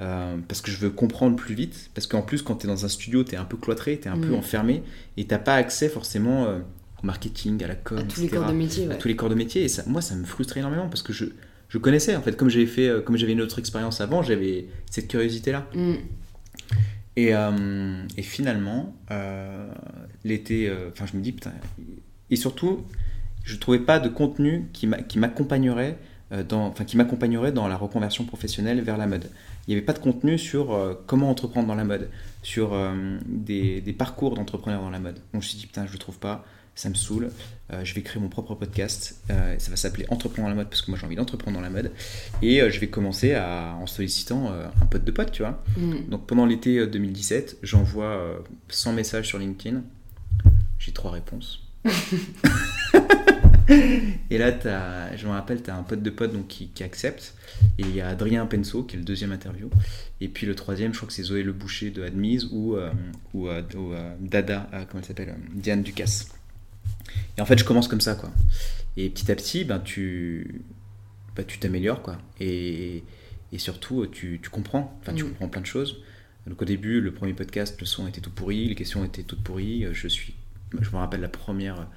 euh, parce que je veux comprendre plus vite. Parce qu'en plus, quand tu es dans un studio, tu es un peu cloîtré, tu es un peu Mm. enfermé, et t'as pas accès forcément euh, au marketing, à la com, À tous les corps de métier, à ouais. tous les corps de métier. Et ça, moi, ça me frustrait énormément, parce que je, je connaissais, en fait, comme j'avais fait, comme j'avais une autre expérience avant, j'avais cette curiosité-là. Mm. Et, euh, et finalement, euh, l'été, euh, enfin, je me dis, putain. Et surtout, je trouvais pas de contenu qui m'a- qui m'accompagnerait dans, qui m'accompagnerait dans la reconversion professionnelle vers la mode. Il n'y avait pas de contenu sur comment entreprendre dans la mode, sur des, parcours d'entrepreneurs dans la mode. Donc je me suis dit, putain, je le trouve pas. ça me saoule. Euh, je vais créer mon propre podcast. Euh, ça va s'appeler Entreprendre dans la mode parce que moi j'ai envie d'entreprendre dans la mode. Et euh, je vais commencer à, en sollicitant un pote de pote, tu vois. Mm. Donc pendant l'été euh, 2017, j'envoie euh, 100 messages sur LinkedIn. J'ai trois réponses. et là, t'as- je me rappelle, tu as un pote de pote donc, qui, qui accepte. Et il y a Adrien Penso qui est le deuxième interview. Et puis le troisième, je crois que c'est Zoé Le Boucher de Admise ou, ou, ou, Dada, comment elle s'appelle Diane Ducasse. Et en fait, je commence comme ça, quoi. Et petit à petit, ben, tu bah, tu t'améliores, quoi. Et, et surtout, tu, tu comprends. Enfin, tu Mm. comprends plein de choses. Donc au début, le premier podcast, le son était tout pourri, les questions étaient toutes pourries. Euh, Je suis, je me rappelle la première,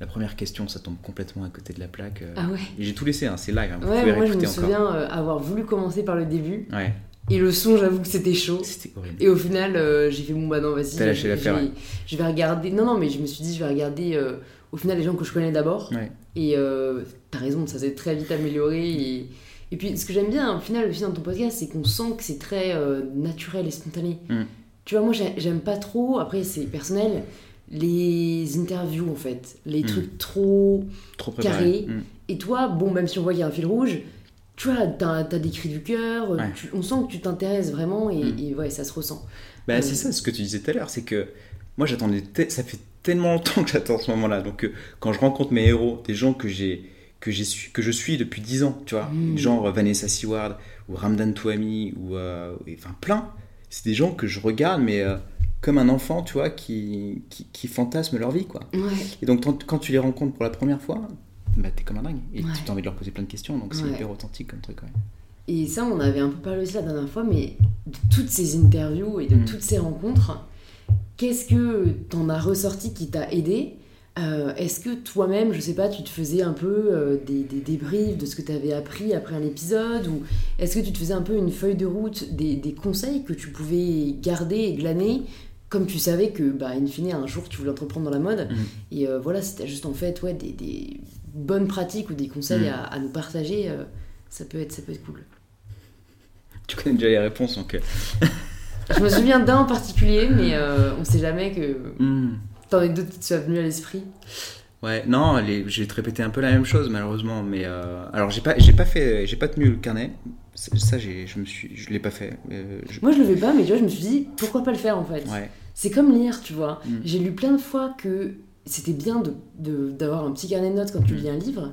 la première question, ça tombe complètement à côté de la plaque. euh, Ah ouais j'ai tout laissé, hein, c'est live, hein, vous Ouais, pouvez moi je me encore. souviens euh, avoir voulu commencer par le début. Ouais, Et le son, j'avoue que c'était chaud. c'était horrible. Et au final, euh, j'ai fait bon bah non, vas-y. T'as lâché l'affaire, je vais- ouais. Je vais regarder. Non, non, mais je me suis dit, je vais regarder euh, au final les gens que je connais d'abord. Ouais. Et euh, t'as raison, ça s'est très vite amélioré. Et, et puis ce que j'aime bien au final aussi dans ton podcast, c'est qu'on sent que c'est très euh, naturel et spontané. Mm. Tu vois, moi j'ai- j'aime pas trop, après c'est personnel, les interviews en fait. Les Mm. trucs trop. Trop Carré. préparé. Mm. Et toi, bon, même si on voit qu'il y a un fil rouge, tu vois, t'as as des cris du cœur, Ouais. on sent que tu t'intéresses vraiment et, et ouais, ça se ressent. Bah, c'est ça ce que tu disais tout à l'heure, c'est que moi j'attendais, te- ça fait tellement longtemps que j'attends ce moment-là. Donc euh, quand je rencontre mes héros, des gens que j'ai que j'ai su- que je suis depuis 10 ans, tu vois, Mm. genre euh, Vanessa Seward ou Ramdan Touami ou euh, enfin plein, c'est des gens que je regarde mais euh, comme un enfant, tu vois, qui, qui, qui fantasme leur vie, quoi. Ouais. Et donc quand, quand tu les rencontres pour la première fois, bah t'es comme un dingue et Ouais. tu as envie de leur poser plein de questions, donc c'est Ouais. hyper authentique comme truc, ouais. Et ça, on avait un peu parlé aussi la dernière fois, mais de toutes ces interviews et de Mm. toutes ces rencontres, qu'est-ce que t'en as ressorti qui t'a aidé Euh, Est-ce que toi-même, je sais pas, tu te faisais un peu euh, des, des débriefs de ce que tu avais appris après un épisode Ou est-ce que tu te faisais un peu une feuille de route des, des conseils que tu pouvais garder et glaner comme tu savais que, bah, in fine, un jour tu voulais entreprendre dans la mode, Mhm. et euh, voilà, c'était juste en fait ouais, des, des bonnes pratiques ou des conseils Mhm. à, à nous partager, euh, ça, peut être, ça peut être cool. Tu connais déjà les réponses, donc. Je me souviens d'un en particulier, mais euh, on sait jamais que hmm. t'en as d'autres qui te soient venus à l'esprit. Ouais, non, les- te répéter un peu la même chose malheureusement, mais euh, alors j'ai pas, j'ai pas fait, j'ai pas tenu le carnet. Ça, j'ai, je me suis, je l'ai pas fait. Euh, je- Moi, je le fais pas, mais tu vois, je me suis dit, pourquoi pas le faire en fait? Ouais, C'est comme lire, tu vois. Mm. J'ai lu plein de fois que c'était bien de, de- d'avoir un petit carnet de notes quand tu Mm. lis un livre.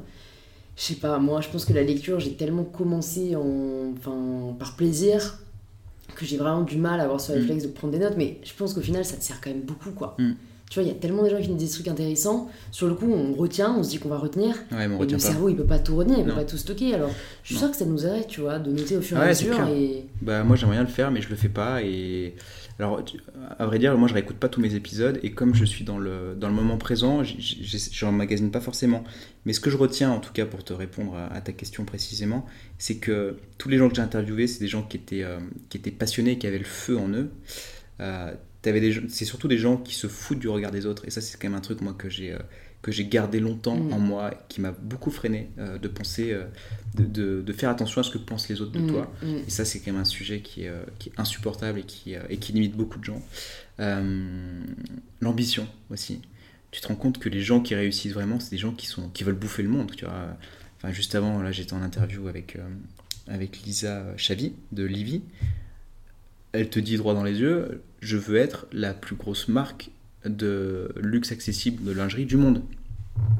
Je sais pas, moi, je pense que la lecture, j'ai tellement commencé en, enfin, par plaisir que j'ai vraiment du mal à avoir ce Mm. réflexe de prendre des notes, mais je pense qu'au final, ça te sert quand même beaucoup, quoi. Tu vois, il y a tellement de gens qui nous disent des trucs intéressants. Sur le coup, on retient, on se dit qu'on va retenir. ouais, mais on Et retient le pas. cerveau, il peut pas tout retenir, il peut Non. pas tout stocker. Alors, je suis Non. sûre que ça nous aiderait, tu vois, de noter au fur et Ouais, à mesure. Et... Bah moi j'aimerais bien le faire, mais je le fais pas. Et alors, à vrai dire, moi je réécoute pas tous mes épisodes, et comme je suis dans le dans le moment présent, j- j- j'emmagasine pas forcément. Mais ce que je retiens, en tout cas, pour te répondre à, à ta question précisément, c'est que tous les gens que j'ai interviewés, c'est des gens qui étaient euh, qui étaient passionnés, qui avaient le feu en eux. Euh, c'est surtout des gens qui se foutent du regard des autres, et ça c'est quand même un truc moi que j'ai euh, que j'ai gardé longtemps Mm. en moi, qui m'a beaucoup freiné euh, de penser, euh, de, de- de faire attention à ce que pensent les autres de Mm, toi. mm. Et ça, c'est quand même un sujet qui est, euh, qui est insupportable et qui, et qui limite beaucoup de gens. L'ambition aussi. Tu te rends compte que les gens qui réussissent vraiment, c'est des gens qui, sont, qui veulent bouffer le monde. Tu vois. Enfin, juste avant, là, j'étais en interview avec, avec Lisa Chavi de Livy. Elle te dit droit dans les yeux Je veux être la plus grosse marque de luxe accessible de lingerie du monde.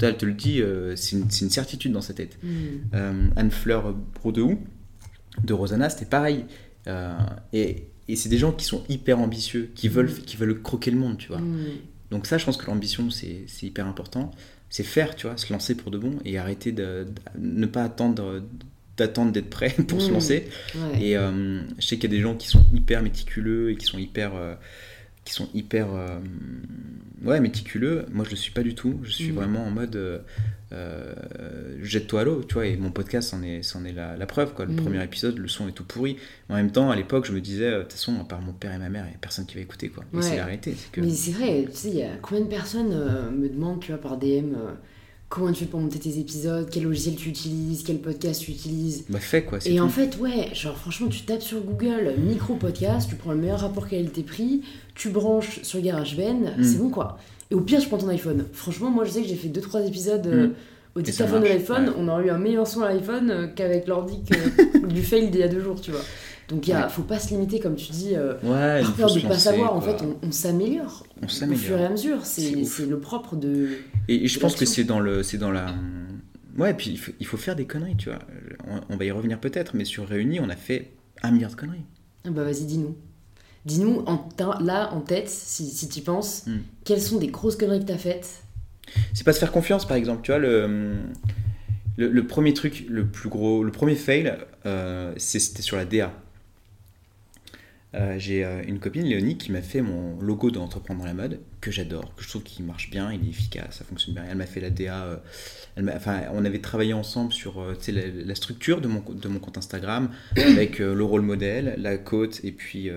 Elle te le dit, euh, c'est une, certitude dans sa tête. Mm. Euh, Anne-Fleur Brodehou de Rosanna, c'était pareil. Euh, et et c'est des gens qui sont hyper ambitieux, qui veulent, Mm. qui veulent croquer le monde, tu vois. Mm. Donc ça, je pense que l'ambition, c'est c'est hyper important. C'est faire, tu vois, se lancer pour de bon et arrêter de, de- ne pas attendre d'attendre d'être prêt pour se Mm. lancer. Ouais. Et euh, je sais qu'il y a des gens qui sont hyper méticuleux et qui sont hyper, euh, qui sont hyper, euh, ouais, méticuleux. Moi, je le suis pas du tout. Je suis Mm. vraiment en mode jette-toi à l'eau, tu vois. Et mon podcast, c'en est, c'en est la, la preuve, quoi. Le Mm. premier épisode, le son est tout pourri. En même temps, à l'époque, je me disais, de toute façon, à part mon père et ma mère, il y a personne qui va écouter, quoi. Ouais. c'est la réalité, que. Mais c'est vrai, tu sais, il y a combien de personnes me demandent, tu vois, par DM, comment tu fais pour monter tes épisodes, quel logiciel tu utilises, quel podcast tu utilises. Bah, fais, quoi. c'est Et en fait, ouais, genre franchement, tu tapes sur Google micro podcast, tu prends le meilleur rapport qualité-prix, tu branches sur GarageBand, Mm. c'est bon quoi. Et au pire, je prends ton iPhone. Franchement, moi, je sais que j'ai fait 2-3 épisodes euh, Mm. au dictaphone de l'iPhone. ouais. On aurait eu un meilleur son à l'iPhone euh, qu'avec l'ordi que- du fail d'il y a deux jours, tu vois. Donc, il y Ouais. faut pas se limiter, comme tu dis, euh, Ouais, par peur de se pas savoir. En fait, on, s'améliore. Au fur et à mesure. C'est le propre de. Et, et je pense que c'est dans le, dans la, ouais. Puis il faut, il faut faire des conneries, tu vois. On, on va y revenir peut-être, mais sur Réunis, on a fait un milliard de conneries. Ah bah, vas-y, dis-nous. Dis-nous, là, en tête, si, si tu penses, Mm. quelles sont des grosses conneries que t'as faites? C'est pas se faire confiance, par exemple. Tu vois, le, le, le premier truc, le plus gros, le premier fail, euh, c'était sur la DA. Euh, J'ai euh, une copine, Léonie, qui m'a fait mon logo d'entreprendre dans la mode, que j'adore, que je trouve qu'il marche bien, il est efficace, ça fonctionne bien. Elle m'a fait la DA. euh, elle enfin, on avait travaillé ensemble sur euh, la, la structure de mon, de mon compte Instagram, avec le rôle modèle, la côte, et puis,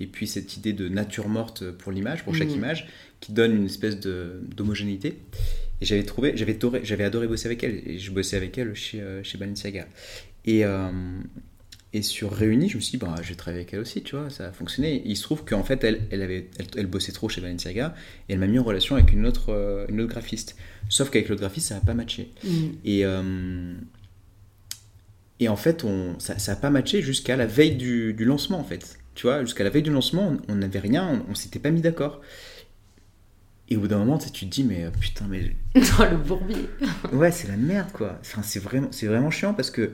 et puis cette idée de nature morte pour l'image, pour chaque Mhm. image, qui donne une espèce d'homogénéité. Et j'avais trouvé, j'avais adoré, bosser avec elle, et je bossais avec elle chez, chez Balenciaga. Et, et sur Réunis, je me suis dit, bah, je vais travailler avec elle aussi, tu vois, ça a fonctionné. Et il se trouve qu'en fait, elle, elle, avait, elle, elle bossait trop chez Balenciaga, et elle m'a mis en relation avec une autre, euh, une autre graphiste. Sauf qu'avec l'autre graphiste, ça n'a pas matché. Mm. Et, euh, et en fait, on, ça n'a pas matché jusqu'à la veille du, du lancement, en fait. Tu vois, jusqu'à la veille du lancement, on n'avait rien, on, on s'était pas mis d'accord. Et au bout d'un moment, tu te dis, mais euh, putain, mais Dans le bourbier. Ouais, c'est la merde, quoi. Enfin, c'est vraiment, c'est vraiment chiant parce que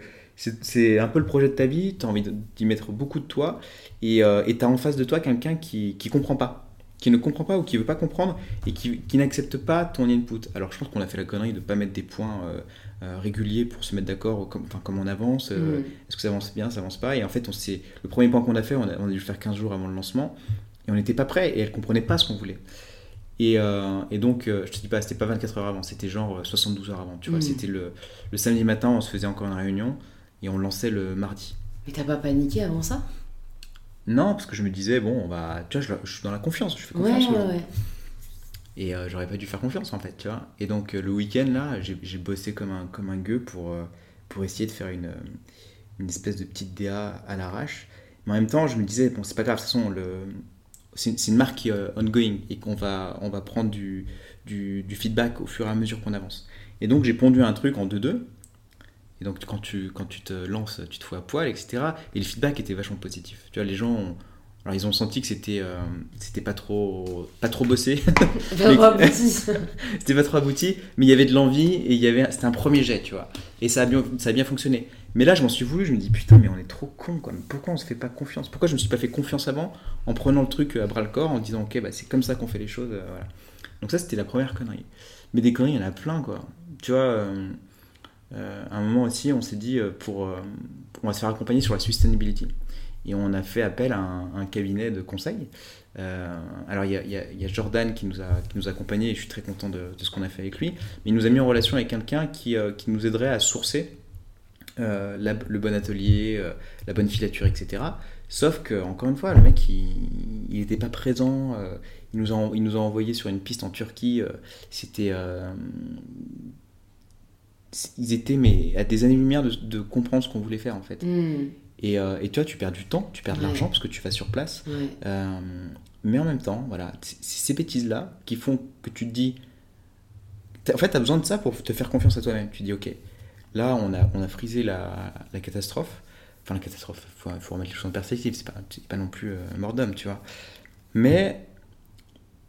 c'est- un peu le projet de ta vie, tu as envie d'y mettre beaucoup de toi, et euh, tu as en face de toi quelqu'un qui, qui comprend pas, qui ne comprend pas ou qui veut pas comprendre, et qui, qui n'accepte pas ton input. Alors, je pense qu'on a fait la connerie de pas mettre des points euh, euh, réguliers pour se mettre d'accord, comme, enfin, comme on avance, euh, Mm. est-ce que ça avance bien, ça avance pas, et en fait, on le premier point qu'on a fait, on a, on a dû le faire 15 jours avant le lancement, et on n'était pas prêt, et elle comprenait pas ce qu'on voulait. Et, euh, et donc, euh, je te dis pas, c'était pas 24 heures avant, c'était genre euh, 72 heures avant. Tu vois, Mm. c'était le, le samedi matin, on se faisait encore une réunion et on lançait le mardi. Mais t'as pas paniqué avant ça? Non, parce que je me disais, bon, on va. Tu vois, je, je suis dans la confiance, je fais Ouais, confiance ouais, gens. ouais. Et euh, j'aurais pas dû faire confiance en fait, tu vois. Et donc, euh, le week-end là, j'ai bossé comme un, comme un gueux pour, euh, pour essayer de faire une, une espèce de petite DA à l'arrache. Mais en même temps, je me disais, bon, c'est pas grave, de toute façon, le. C'est une marque qui est ongoing et qu'on va, on va prendre du, du, du feedback au fur et à mesure qu'on avance. Et donc j'ai pondu un truc en 2-2. Et donc quand tu, quand tu te lances, tu te fous à poil, etc. Et le feedback était vachement positif. Tu vois, les gens, ont- alors ils ont senti que c'était, euh, c'était pas trop, pas trop bossé, c'était pas trop abouti, mais il y avait de l'envie et il y avait, c'était un premier jet, tu vois. Et ça a bien, ça a bien fonctionné. Mais là, je m'en suis voulu, je me dis putain, mais on est trop con, quoi. Mais pourquoi on se fait pas confiance? Pourquoi je me suis pas fait confiance avant en prenant le truc à bras le corps, en disant ok, bah, c'est comme ça qu'on fait les choses, euh, voilà. Donc ça, c'était la première connerie. Mais des conneries, il y en a plein, quoi. Tu vois, euh, euh, à un moment aussi, on s'est dit euh, pour, euh, on va se faire accompagner sur la sustainability. Et on a fait appel à un, cabinet de conseil. Euh, alors il y a, Jordan qui nous a, qui nous a accompagnés et je suis très content de, ce qu'on a fait avec lui. Mais il nous a mis en relation avec quelqu'un qui, qui nous aiderait à sourcer le bon atelier, la bonne filature, etc. Sauf que, encore une fois, le mec, il n'était pas présent. il, nous a, il nous a envoyé sur une piste en Turquie. C'était. Ils étaient mais à des années-lumière de, de comprendre ce qu'on voulait faire en fait. Mm. Et, euh, et tu vois, tu perds du temps, tu perds de Ouais. l'argent parce que tu vas sur place. Ouais. Euh, mais en même temps, voilà, c'est ces bêtises-là qui font que tu te dis. En fait, tu as besoin de ça pour te faire confiance à toi-même. Tu dis, ok, là, on a, on a frisé la, la catastrophe. Enfin, la catastrophe, il faut, faut remettre les choses en perspective. C'est pas, pas non plus euh, mort d'homme, tu vois. Mais,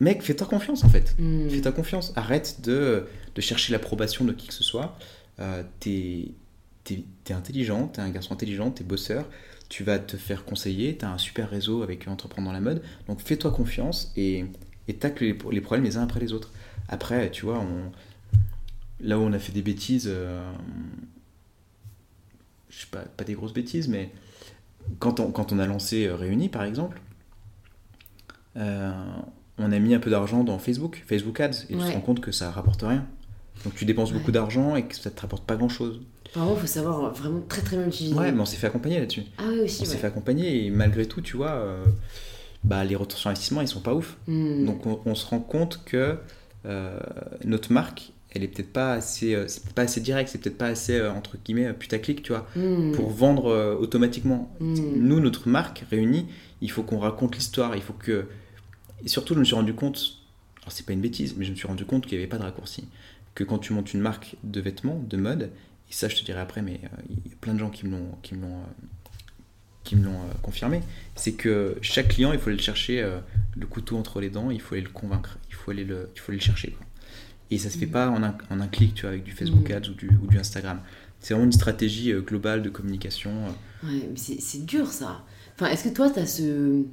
mec, fais-toi confiance en fait. Mm. Fais-toi confiance. Arrête de, de chercher l'approbation de qui que ce soit. Euh, t'es t'es- t'es intelligent, t'es un garçon intelligent, t'es bosseur. Tu vas te faire conseiller. T'as un super réseau avec Entreprendre dans la mode. Donc fais-toi confiance et, et tacle les, les problèmes les uns après les autres. Après, tu vois, on, là où on a fait des bêtises, euh, je sais pas, pas des grosses bêtises, mais quand on, quand on a lancé euh, Réunis, par exemple, euh, on a mis un peu d'argent dans Facebook, Facebook Ads, et tu te Ouais. rends compte que ça rapporte rien. Donc tu dépenses Ouais. beaucoup d'argent et que ça te rapporte pas grand chose. Vraiment, faut savoir vraiment très très bien l'utiliser. Ouais, mais on s'est fait accompagner là-dessus. Ah oui, aussi, On s'est ouais. fait accompagner et malgré tout, tu vois, euh, bah, les retours sur investissement, ils sont pas ouf. Mm. Donc on, on se rend compte que euh, notre marque, elle est peut-être pas assez, euh, c'est peut-être pas assez direct, c'est peut-être pas assez euh, entre guillemets putaclic, tu vois, Mm. pour vendre automatiquement. Mm. Nous, notre marque réunie, il faut qu'on raconte l'histoire, il faut que, et surtout, je me suis rendu compte alors c'est pas une bêtise, mais je me suis rendu compte qu'il n'y avait pas de raccourci. Que quand tu montes une marque de vêtements, de mode, et ça je te dirai après, mais euh, il y a plein de gens qui me l'ont, qui me l'ont, euh, qui me l'ont euh, confirmé, c'est que chaque client, il faut aller le chercher le couteau entre les dents, il faut aller le convaincre, il faut aller le, il faut aller le chercher. Quoi. Et ça se fait pas en un, en un, clic, tu vois, avec du Facebook Ads ou, du, ou du Instagram. C'est vraiment une stratégie globale de communication. Ouais, mais c'est dur ça. Enfin, est-ce que toi, tu as ce,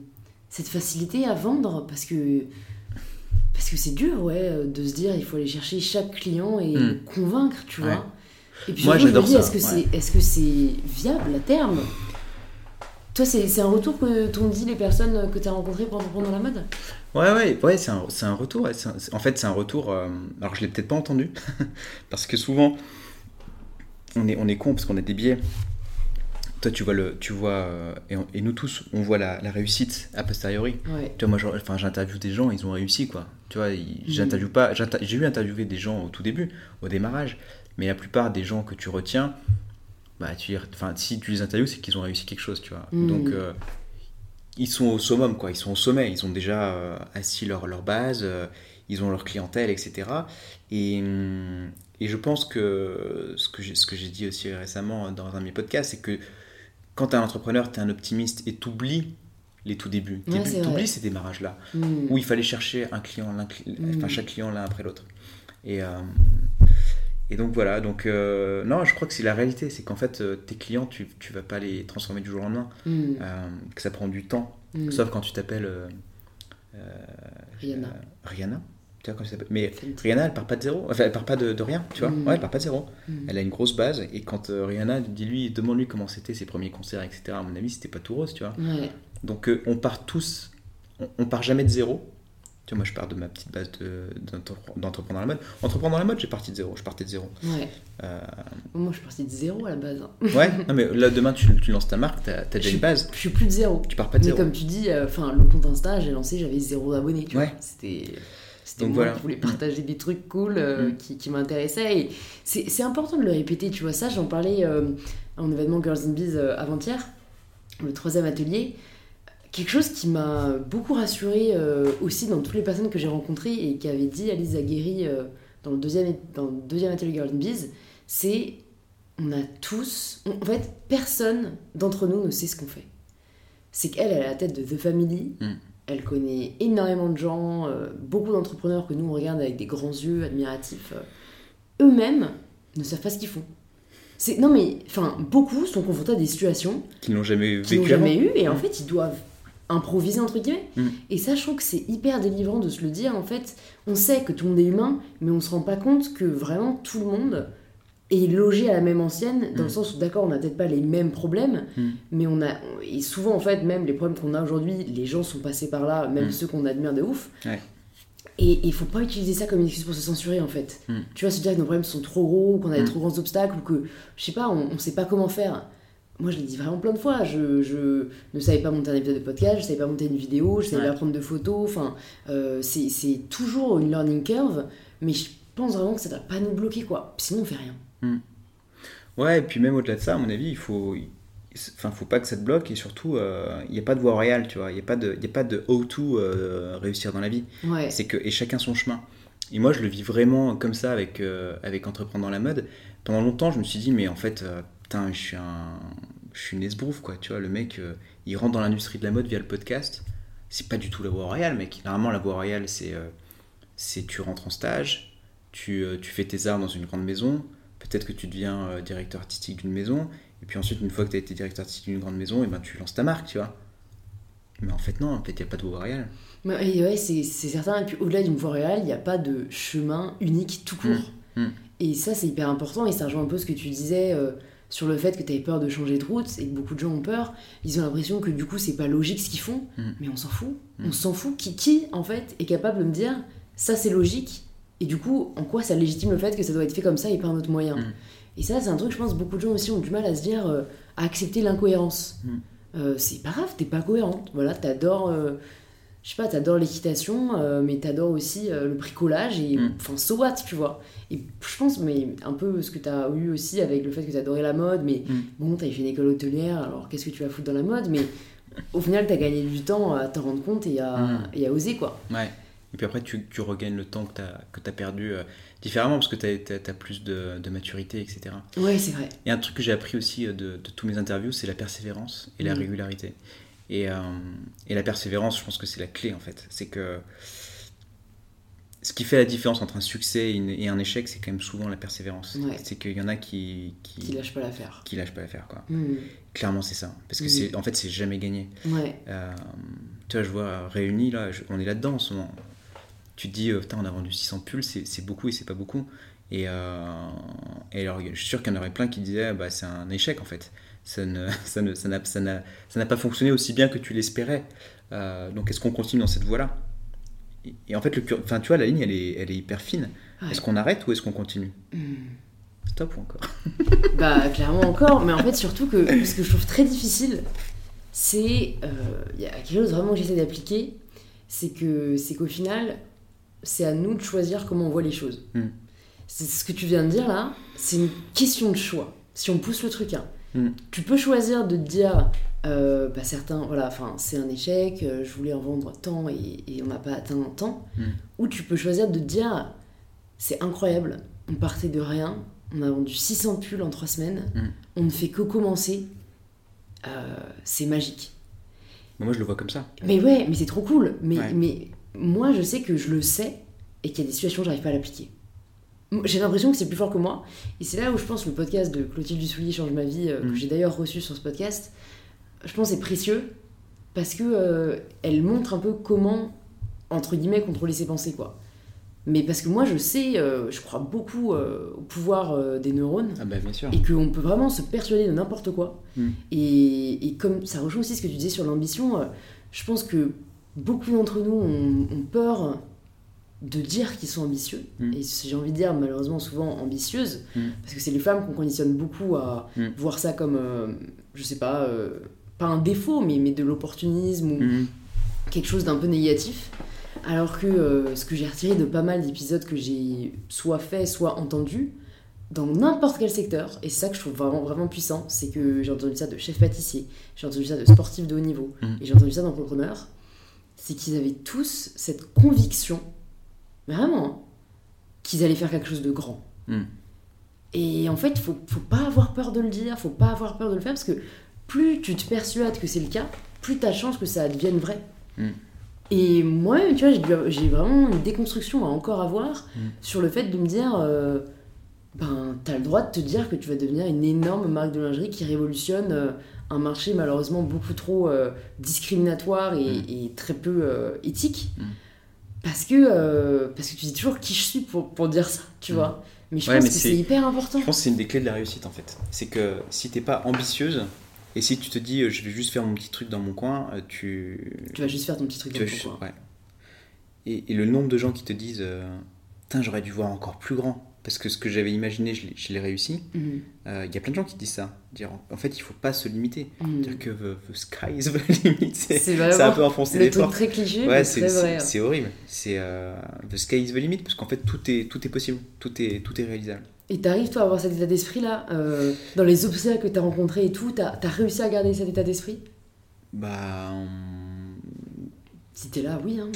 cette facilité à vendre? Parce que parce que c'est dur, ouais, euh, de se dire il faut aller chercher chaque client et hmm. convaincre, tu vois. Et puis Moi, j'adore ça. Est-ce que c'est est -ce c'est viable à terme? Toi, c'est un retour que t'ont dit les personnes que tu as rencontrées pendant, pendant la mode? Ouais, ouais, ouais c'est un, un, retour. en fait, c'est un retour. Euh, alors, je l'ai peut-être pas entendu, parce que souvent, on est, on est con parce qu'on a des biais toi tu vois le tu vois euh, et, nous tous on voit la, réussite a posteriori tu vois moi j'interviewe des gens ils ont réussi quoi tu vois mm. j'interviewe pas j'ai eu interviewer des gens au tout début au démarrage mais la plupart des gens que tu retiens bah tu enfin si tu les interviews c'est qu'ils ont réussi quelque chose tu vois mm. donc euh, ils sont au summum quoi ils sont au sommet ils ont déjà euh, assis leur, leur base ils ont leur clientèle etc et et je pense que ce que j'ai dit aussi récemment dans un de mes podcasts, c'est que quand tu es un entrepreneur, tu es un optimiste et tu oublies les tout débuts. tu oublies ces démarrages-là, mm. où il fallait chercher un client, enfin, mm. chaque client l'un après l'autre. Et, euh, et donc voilà, donc euh, non, je crois que c'est la réalité, c'est qu'en fait, euh, tes clients, tu ne vas pas les transformer du jour au lendemain, mm. que ça prend du temps, sauf quand tu t'appelles Rihanna. Rihanna mais Rihanna, elle part pas de zéro. Enfin, elle part pas de, rien, tu vois. Ouais, elle part pas de zéro. Elle a une grosse base. Et quand Rihanna, dis-lui, demande-lui comment c'était ses premiers concerts, etc. À mon avis, c'était pas tout rose, tu vois. Donc, euh, on part tous, on, part jamais de zéro. Tu vois, moi, je pars de ma petite base d'entreprendre dans la mode. Entreprendre dans la mode, j'ai parti de zéro. Je partais de zéro. Ouais. Euh, moi, je suis parti de zéro à la base. Hein. ouais, non, mais là, demain, tu, tu lances ta marque, tu as, déjà une base. Je suis plus de zéro. Tu pars pas de zéro. Mais comme tu dis, enfin, le compte Insta, j'ai lancé, j'avais zéro abonnés, tu vois. C'était. C'était moi voilà. qui voulais partager des trucs cool euh, mm. qui, qui m'intéressaient. Et c'est important de le répéter, tu vois. Ça, j'en parlais euh, en événement Girls in Biz euh, avant-hier, le troisième atelier. Quelque chose qui m'a beaucoup rassurée aussi dans toutes les personnes que j'ai rencontrées et qui avait dit Alice Zagueri dans, le deuxième, dans le deuxième atelier Biz, c'est on a tous. en fait, personne d'entre nous ne sait ce qu'on fait. C'est qu'elle, elle est à la tête de The Family. Mm elle connaît énormément de gens, euh, beaucoup d'entrepreneurs que nous on regarde avec des grands yeux admiratifs. Euh, eux-mêmes ne savent pas ce qu'ils font. Non mais enfin beaucoup sont confrontés à des situations qu'ils n'ont jamais vécu, jamais eu et en fait ils doivent improviser entre guillemets. Mm. Et ça je trouve que c'est hyper délivrant de se le dire en fait. On sait que tout le monde est humain, mais on se rend pas compte que vraiment tout le monde et logé à la même ancienne, dans le mm. sens où, d'accord, on n'a peut-être pas les mêmes problèmes, mm. mais on a. Et souvent, en fait, même les problèmes qu'on a aujourd'hui, les gens sont passés par là, même ceux qu'on admire de ouf. Et il faut pas utiliser ça comme une excuse pour se censurer, en fait. Tu vois, se dire que nos problèmes sont trop gros, qu'on a des trop grands obstacles, ou que, je sais pas, on, on sait pas comment faire. Moi, je l'ai dit vraiment plein de fois. Je, je, ne savais pas monter un épisode de podcast, je savais pas monter une vidéo, je savais pas prendre de photos. Enfin, euh, c'est toujours une learning curve, mais je pense vraiment que ça doit pas nous bloquer, quoi. Sinon, on fait rien. Hmm. Ouais, et puis même au-delà de ça, à mon avis, il faut, enfin, faut pas que ça te bloque et surtout, euh, il n'y a pas de voie royale, tu vois. Il n'y a pas de, y a pas de how-to euh, réussir dans la vie. C'est que et chacun son chemin. Et moi, je le vis vraiment comme ça avec avec entreprendre dans la mode. Pendant longtemps, je me suis dit, mais en fait, putain, je suis un, je suis une esbrouffe, quoi. Tu vois, le mec, il rentre dans l'industrie de la mode via le podcast. C'est pas du tout la voie royale, mec. Normalement, la voie royale, c'est, c'est tu rentres en stage, tu, tu fais tes arts dans une grande maison peut-être que tu deviens euh, directeur artistique d'une maison, et puis ensuite, une fois que tu as été directeur artistique d'une grande maison, et ben, tu lances ta marque, tu vois. Mais en fait, non, en fait, il n'y a pas de voie réelle. Ouais, c'est certain. Et puis, au-delà d'une voie réelle, il n'y a pas de chemin unique tout court. Mmh, mmh. Et ça, c'est hyper important. Et ça rejoint un peu ce que tu disais euh, sur le fait que tu avais peur de changer de route et que beaucoup de gens ont peur. Ils ont l'impression que du coup, c'est pas logique ce qu'ils font. Mmh. Mais on s'en fout. On s'en fout. Qui, qui, en fait, est capable de me dire ça, c'est logique et du coup, en quoi ça légitime le fait que ça doit être fait comme ça et pas un autre moyen mm. Et ça, c'est un truc, je pense, beaucoup de gens aussi ont du mal à se dire, euh, à accepter l'incohérence. Mm. Euh, c'est pas grave, t'es pas cohérente. Voilà, t'adores, euh, je sais pas, t'adores l'équitation, mais t'adores aussi le bricolage et mm. enfin, so what, tu vois. Et je pense, mais un peu ce que t'as eu aussi avec le fait que t'adorais la mode, mais bon, t'as fait une école hôtelière, alors qu'est-ce que tu vas foutre dans la mode? Mais au final, t'as gagné du temps à te rendre compte et à, et à oser, quoi. Ouais. Et puis après, tu, tu regagnes le temps que tu as, que as perdu euh, différemment parce que tu as, plus de, de, maturité, etc. Oui, c'est vrai. Et un truc que j'ai appris aussi de, de, tous mes interviews, c'est la persévérance et la mm. régularité. Et, euh, et, la persévérance, je pense que c'est la clé en fait. C'est que ce qui fait la différence entre un succès et, un échec, c'est quand même souvent la persévérance. C'est qu'il y en a qui, qui, qui lâchent pas l'affaire. Qui lâchent pas l'affaire, quoi. Mm. Clairement, c'est ça. Parce que mm. c'est, en fait, c'est jamais gagné. Ouais. Euh, tu vois, je vois Réunis, là, on est là-dedans en ce moment. Tu te dis, euh, putain, on a vendu 600 pulls, c'est, beaucoup et c'est pas beaucoup. Et, euh, et, alors, je suis sûr qu'il y en aurait plein qui disaient, bah, c'est un échec, en fait. Ça, ne, ça, ne, ça, n'a, ça, ça pas fonctionné aussi bien que tu l'espérais. donc, est-ce qu'on continue dans cette voie-là? Et en fait, le, enfin, tu vois, la ligne, elle est, elle est hyper fine. Est-ce qu'on arrête ou est-ce qu'on continue? Hmm. Stop ou encore? Bah, clairement encore. Mais en fait, surtout que ce que je trouve très difficile, c'est. Euh, il y a quelque chose vraiment que j'essaie d'appliquer, c'est que c'est qu'au final, c'est à nous de choisir comment on voit les choses. Hmm. C'est ce que tu viens de dire là, c'est une question de choix. Si on pousse le truc, hein. Hmm. tu peux choisir de te dire euh, bah, certains, voilà, enfin, c'est un échec, euh, je voulais en vendre tant et, on n'a pas atteint tant. Hmm. Ou tu peux choisir de te dire, c'est incroyable, on partait de rien, on a vendu 600 pulls en 3 semaines, hmm. on ne fait que commencer, euh, c'est magique. moi, je le vois comme ça. Mais ouais, mais c'est trop cool. Mais, mais moi, je sais que je le sais et qu'il y a des situations où j'arrive pas à l'appliquer. J'ai l'impression que c'est plus fort que moi. Et c'est là où je pense que le podcast de Clotilde Dussoulier change ma vie, que hmm. j'ai d'ailleurs reçu sur ce podcast je pense, c'est précieux parce que euh, elle montre un peu comment, entre guillemets, contrôler ses pensées, quoi. Mais parce que moi, je sais, euh, je crois beaucoup euh, au pouvoir des neurones. Ah bah, bien sûr. Et qu'on peut vraiment se persuader de n'importe quoi. Et, et, comme ça rejoint aussi ce que tu disais sur l'ambition, je pense que beaucoup d'entre nous ont, peur de dire qu'ils sont ambitieux. Hmm. Et j'ai envie de dire, malheureusement, souvent ambitieuses. Hmm. Parce que c'est les femmes qu'on conditionne beaucoup à voir ça comme, je sais pas pas un défaut, mais, mais de l'opportunisme ou quelque chose d'un peu négatif. Alors que euh, ce que j'ai retiré de pas mal d'épisodes que j'ai soit fait, soit entendu, dans n'importe quel secteur, et c'est ça que je trouve vraiment, vraiment puissant, c'est que j'ai entendu ça de chef pâtissier, j'ai entendu ça de sportif de haut niveau, et j'ai entendu ça d'entrepreneurs, c'est qu'ils avaient tous cette conviction, vraiment, qu'ils allaient faire quelque chose de grand. Mhm. Et en fait, il faut, faut pas avoir peur de le dire, faut pas avoir peur de le faire, parce que plus tu te persuades que c'est le cas, plus tu as chance que ça devienne vrai. Mm. Et moi, tu vois, j'ai vraiment une déconstruction à encore avoir mm. sur le fait de me dire, euh, ben, t'as le droit de te dire que tu vas devenir une énorme marque de lingerie qui révolutionne euh, un marché malheureusement beaucoup trop euh, discriminatoire et, mm. très peu éthique. Parce que, parce que tu dis toujours qui je suis pour, pour dire ça, tu vois. Mais je pense que c'est hyper important. Je pense que c'est une des clés de la réussite en fait. C'est que si t'es pas ambitieuse, et si tu te dis, euh, je vais juste faire mon petit truc dans mon coin, euh, tu. Tu vas juste faire ton petit truc dans ton coin. Ouais. Et, et, le nombre de gens qui te disent, euh, putain, j'aurais dû voir encore plus grand. Parce que ce que j'avais imaginé, je l'ai réussi. Mhm. Il y a plein de gens qui disent ça. Dire, en fait, il faut pas se limiter. Mhm. Dire que the, sky is the limit. C'est un peu enfoncé les portes. très cliché, ouais, c'est horrible. C'est the sky is the limit parce qu'en fait, tout est, tout est possible. Tout est, tout est réalisable. Et t'arrives toi à avoir cet état d'esprit là euh, Dans les obstacles que t'as rencontrés et tout, t'as as réussi à garder cet état d'esprit? Bah. Si t'es là, oui. Hein,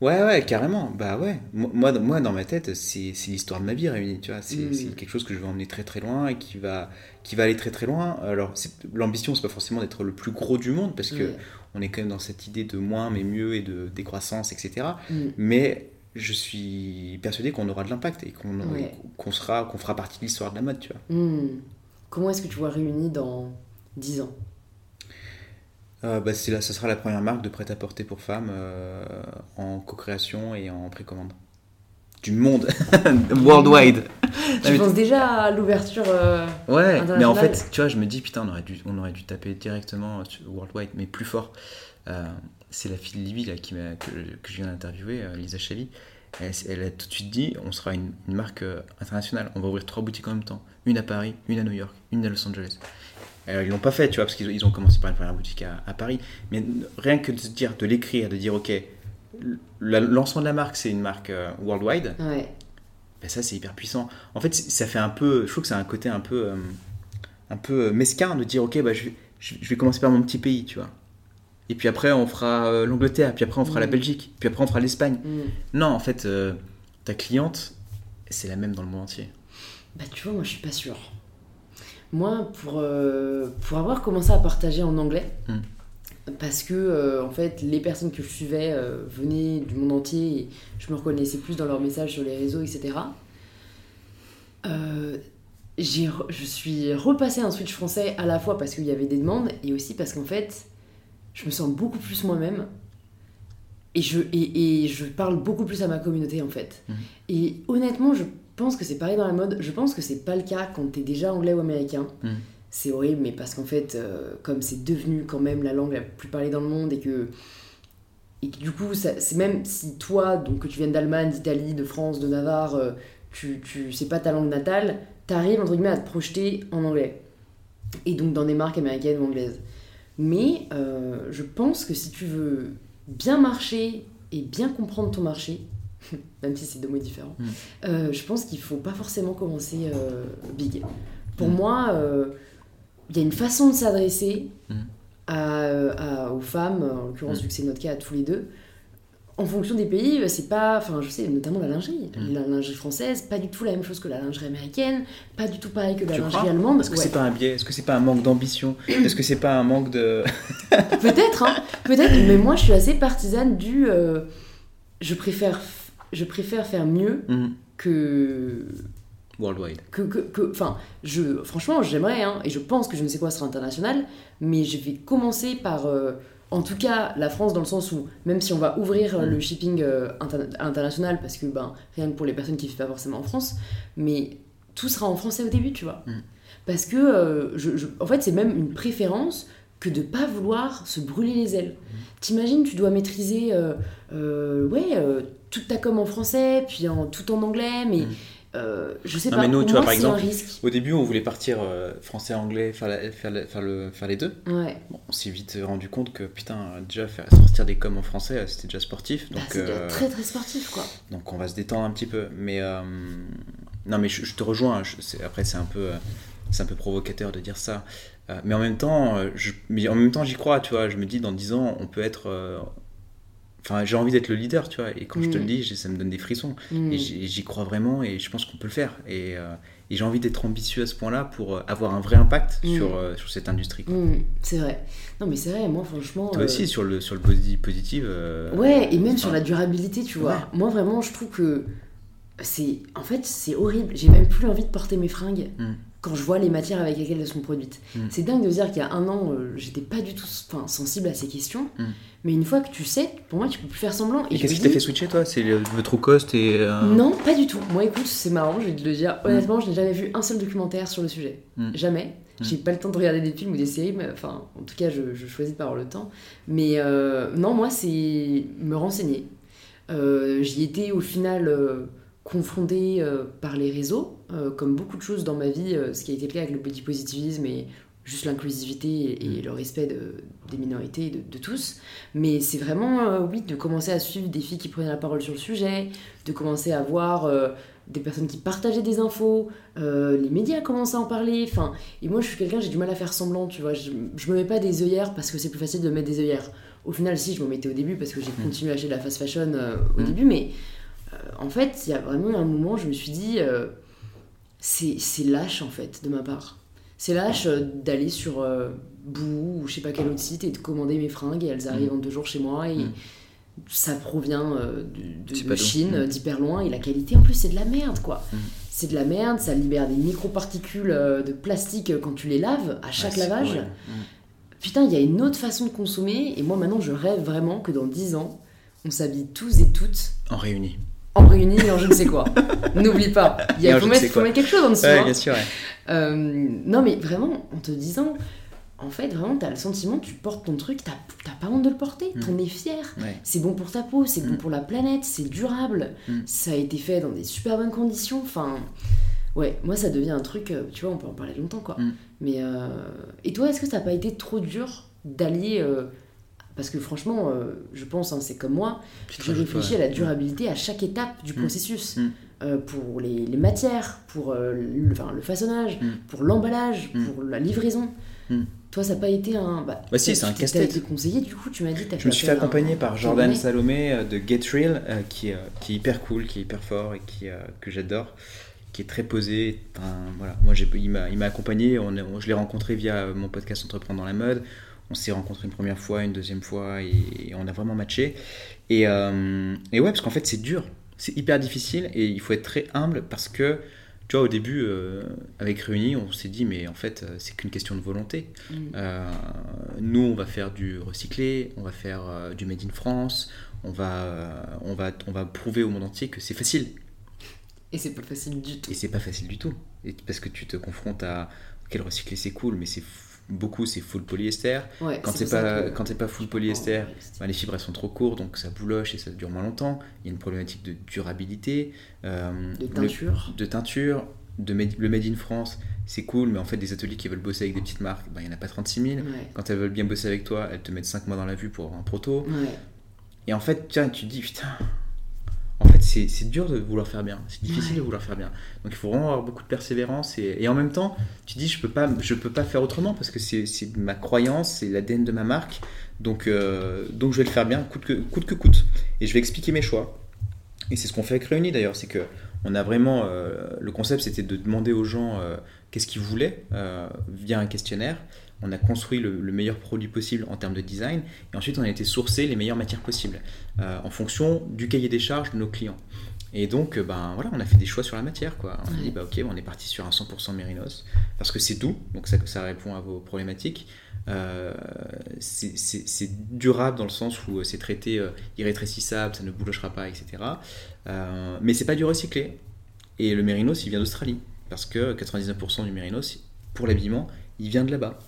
Ouais, ouais, carrément. Bah ouais. Moi, moi dans ma tête, c'est l'histoire de ma vie réunie. Tu vois, c'est mm. quelque chose que je vais emmener très très loin et qui va, qui va aller très très loin. Alors, l'ambition, c'est pas forcément d'être le plus gros du monde parce que on est quand même dans cette idée de moins mais mieux et de décroissance, etc. Mm. Mais je suis persuadé qu'on aura de l'impact et qu'on sera qu'on fera partie de l'histoire de la mode, tu vois. Hmm. Comment est-ce que tu vois Réunis dans 10 ans? Euh, bah, là, ça sera la première marque de prêt-à-porter pour femmes euh, en co-création et en précommande. Du monde, worldwide. Tu penses déjà à l'ouverture euh, Ouais, mais en fait, tu vois, je me dis, putain, on aurait dû, on aurait dû taper directement worldwide, mais plus fort. Euh, c'est la fille de Libby là, qui que, que, je viens d'interviewer, euh, Lisa Chavi. Elle, a tout de suite dit on sera une, marque euh, internationale. On va ouvrir trois boutiques en même temps une à Paris, une à New York, une à Los Angeles. Alors, ils l'ont pas fait, tu vois, parce qu'ils ont commencé par une première boutique à, Paris. Mais rien que de se dire, de l'écrire, de dire ok, l'ensemble de la marque, c'est une marque worldwide. Ouais. Ben ça, c'est hyper puissant. En fait, ça fait un peu. Je trouve que c'est un côté un peu, un peu mesquin de dire ok, bah, je, je vais commencer par mon petit pays, tu vois. et puis après on fera euh, l'Angleterre, puis après on fera la Mm. Belgique, puis après on fera l'Espagne. Mm. Non, en fait, euh, ta cliente, c'est la même dans le monde entier. Bah tu vois, moi je suis pas sûre. Moi, pour, euh, pour avoir commencé à partager en anglais, Mm. parce que euh, en fait les personnes que je suivais euh, venaient du monde entier et je me reconnaissais plus dans leurs messages sur les réseaux, etc. J'ai re- je suis repassée un switch français à la fois parce qu'il y avait des demandes et aussi parce qu'en fait je me sens beaucoup plus moi-même et je, et, et je parle beaucoup plus à ma communauté en fait. Mhm. Et honnêtement, je pense que c'est pareil dans la mode. Je pense que c'est pas le cas quand t'es déjà anglais ou américain. Mhm. C'est horrible, mais parce qu'en fait, euh, comme c'est devenu quand même la langue la plus parlée dans le monde et que. Et que du coup, c'est même si toi, donc que tu viennes d'Allemagne, d'Italie, de France, de Navarre, euh, tu, tu c'est pas ta langue natale, t'arrives entre guillemets à te projeter en anglais. Et donc dans des marques américaines ou anglaises. Mais euh, je pense que si tu veux bien marcher et bien comprendre ton marché, même si c'est deux mots différents, Mm. euh, je pense qu'il faut pas forcément commencer euh, big. Pour Mm. moi, euh, il y a une façon de s'adresser Mm. à, à- aux femmes, en l'occurrence vu que c'est notre cas à tous les deux. En fonction des pays, c'est pas. Enfin, je sais, notamment la lingerie. La lingerie française, pas du tout la même chose que la lingerie américaine, pas du tout pareil que la lingerie crois? allemande. Est-ce que Ouais. c'est pas un biais? Est-ce que c'est pas un manque d'ambition? Est-ce que c'est pas un manque de. Peut-être, hein, peut-être, mais moi je suis assez partisane du. je, préfère, je préfère faire mieux Mhm. que. Worldwide. que, que, enfin, je, franchement, j'aimerais, hein, et je pense que je ne sais quoi sera international, mais je vais commencer par, euh, en tout cas, la France dans le sens où, même si on va ouvrir euh, le shipping euh, interna- international, parce que, ben, rien que pour les personnes qui ne vivent pas forcément en France, mais tout sera en français au début, tu vois. Mm. Parce que, je, je- en fait, c'est même une préférence que de pas vouloir se brûler les ailes. Mm. T'imagines, tu dois maîtriser, ouais, toute ta com en français, puis en, tout en anglais, mais... Mm. euh, je sais Non, pas, mais nous, tu vois, par exemple. Au début, on voulait partir euh, français-anglais, faire, la- faire, la- faire, le, faire les deux. Ouais. Bon, on s'est vite rendu compte que, putain, déjà, faire sortir des coms en français, euh, c'était déjà sportif. Bah, Donc, c'est euh, très très sportif quoi. donc on va se détendre un petit peu. Mais non, mais je, je te rejoins. je- c'est- après, c'est un peu, c'est un peu provocateur de dire ça. Mais en même temps, je, mais en même temps, j'y crois. Tu vois, je me dis dans 10 ans, on peut être. Enfin, j'ai envie d'être le leader, tu vois. Et quand je te Mm. le dis, j'ai- ça me donne des frissons. Mm. Et j'y crois vraiment. Et je pense qu'on peut le faire. Et, euh, et j'ai envie d'être ambitieux à ce point-là pour euh, avoir un vrai impact Mm. sur, euh, sur cette industrie. Mm, c'est vrai. Non mais c'est vrai, moi franchement. Toi euh, aussi, sur le, sur le posi- positif. euh, Ouais, et même sur la durabilité, tu vois. Ouais. Moi vraiment, je trouve que c'est. En fait, c'est horrible. J'ai même plus envie de porter mes fringues Mm. Quand je vois les matières avec lesquelles elles sont produites. Mm. C'est dingue de dire qu'il y a un an, euh, j'étais pas du tout sensible à ces questions. Mm. Mais une fois que tu sais, pour moi, tu peux plus faire semblant. Et qu'est-ce qui t'a fait switcher, toi? C'est le, le true cost et. euh, Non, pas du tout. Moi, écoute, c'est marrant, je vais te le dire. Honnêtement, je n'ai jamais vu un seul documentaire sur le sujet. Mm. Jamais. Mm. J'ai pas le temps de regarder des films ou des séries, mais enfin, en tout cas, je, je choisis de pas avoir le temps. Mais euh, non, moi, c'est me renseigner. Euh, J'y étais au final confrontée euh, par les réseaux, euh, comme beaucoup de choses dans ma vie, euh, ce qui a été le cas avec le body positivisme et juste l'inclusivité et, et le respect de- des minorités et de, de tous. Mais c'est vraiment, euh, oui, de commencer à suivre des filles qui prenaient la parole sur le sujet, de commencer à voir euh, des personnes qui partageaient des infos, euh, les médias commencent à en parler. Enfin, et moi, je suis quelqu'un, j'ai du mal à faire semblant, tu vois. Je, je me mets pas des œillères parce que c'est plus facile de mettre des œillères. Au final, si, je me mettais au début parce que j'ai continué à acheter de la fast fashion au Mm. début, mais en fait, il y a vraiment eu un moment, je me suis dit, euh, c'est lâche en fait de ma part. C'est lâche euh, d'aller sur euh, Boo ou je sais pas quel autre site et de commander mes fringues et elles arrivent en deux jours chez moi et Mm. ça provient euh, de. Chine, Mm. euh, d'hyper loin et la qualité en plus c'est de la merde quoi. Mm. C'est de la merde, ça libère des microparticules euh, de plastique euh, quand tu les laves à chaque ouais, lavage. Mm. Putain, il y a une autre façon de consommer et moi maintenant je rêve vraiment que dans 10 ans on s'habille tous et toutes En réunis. En réunis et en je ne sais quoi. N'oublie pas, il y a, faut, mettre, faut mettre quelque chose en dessous. Ouais, hein. bien sûr. ouais. Euh, non mais vraiment, en te disant, en fait vraiment t'as le sentiment, tu portes ton truc, t'as t'as pas honte de le porter, Mm. t'en es fier. Ouais. C'est bon pour ta peau, c'est bon Mm. pour la planète, c'est durable, Mm. ça a été fait dans des super bonnes conditions, enfin... Ouais, moi ça devient un truc, euh, tu vois, on peut en parler longtemps quoi. Mm. Mais... euh, Et toi, est-ce que ça n'a pas été trop dur d'allier... euh, Parce que franchement, euh, je pense, hein, c'est comme moi, je réfléchis à la durabilité à chaque étape du Mm. processus. Mm. Euh, pour les, les matières, pour euh, le, enfin, le façonnage, Mm. pour l'emballage, Mm. pour la livraison. Mm. Toi, ça n'a pas été un. Bah, si, c'est un casse été conseillé, du coup, tu m'as dit. je me suis fait accompagner par Jordan Salomé de Get Real, qui, qui, est hyper cool, qui est hyper fort et qui, que j'adore, qui est très posé. voilà. Moi, il m'a accompagné, on, je l'ai rencontré via mon podcast Entreprendre dans la mode. On s'est rencontré une première fois, une deuxième fois, et, on a vraiment matché. Et, et ouais, parce qu'en fait, c'est dur. C'est hyper difficile et il faut être très humble parce que tu vois, au début, euh, avec Réunis, on s'est dit, mais en fait, euh, c'est qu'une question de volonté. Mm. Euh, nous, on va faire du recyclé, on va faire du Made in France, on va, on, va, on va prouver au monde entier que c'est facile. Et c'est pas facile du tout. Et c'est pas facile du tout. Et parce que tu te confrontes à quel recyclé c'est cool, mais c'est beaucoup c'est full polyester. quand c'est pas quand c'est pas full polyester, bah, les fibres elles sont trop courtes donc ça bouloche et ça dure moins longtemps. Il y a une problématique de durabilité, euh, de teinture, de teinture, de le made in France. C'est cool, mais en fait, des ateliers qui veulent bosser avec des petites marques, bah, il n'y en a pas 36 000. Quand elles veulent bien bosser avec toi, elles te mettent 5 mois dans la vue pour un proto. Et en fait, tiens, tu te dis, putain, en fait, c'est dur de vouloir faire bien. C'est difficile de vouloir faire bien. Donc, il faut vraiment avoir beaucoup de persévérance. Et, en même temps, tu dis, je peux pas, je peux pas faire autrement parce que c'est ma croyance, c'est l'ADN de ma marque. Donc, euh, donc, je vais le faire bien, coûte que, coûte que coûte. Et je vais expliquer mes choix. Et c'est ce qu'on fait avec Réunis d'ailleurs. C'est que on a vraiment. Euh, le concept, c'était de demander aux gens euh, qu'est-ce qu'ils voulaient via un questionnaire on a construit le, meilleur produit possible en termes de design, et ensuite on a été sourcer les meilleures matières possibles euh, en fonction du cahier des charges de nos clients. Et donc, euh, ben voilà, on a fait des choix sur la matière, quoi. On a dit, bah ok, on est parti sur un 100% mérinos parce que c'est doux, donc ça, ça répond à vos problématiques. Euh, c'est durable dans le sens où c'est traité irrétrécissable, ça ne boulochera pas, etc. mais c'est pas du recyclé. Et le mérinos, il vient d'Australie, parce que 99% du mérinos, pour l'habillement, il vient de là-bas.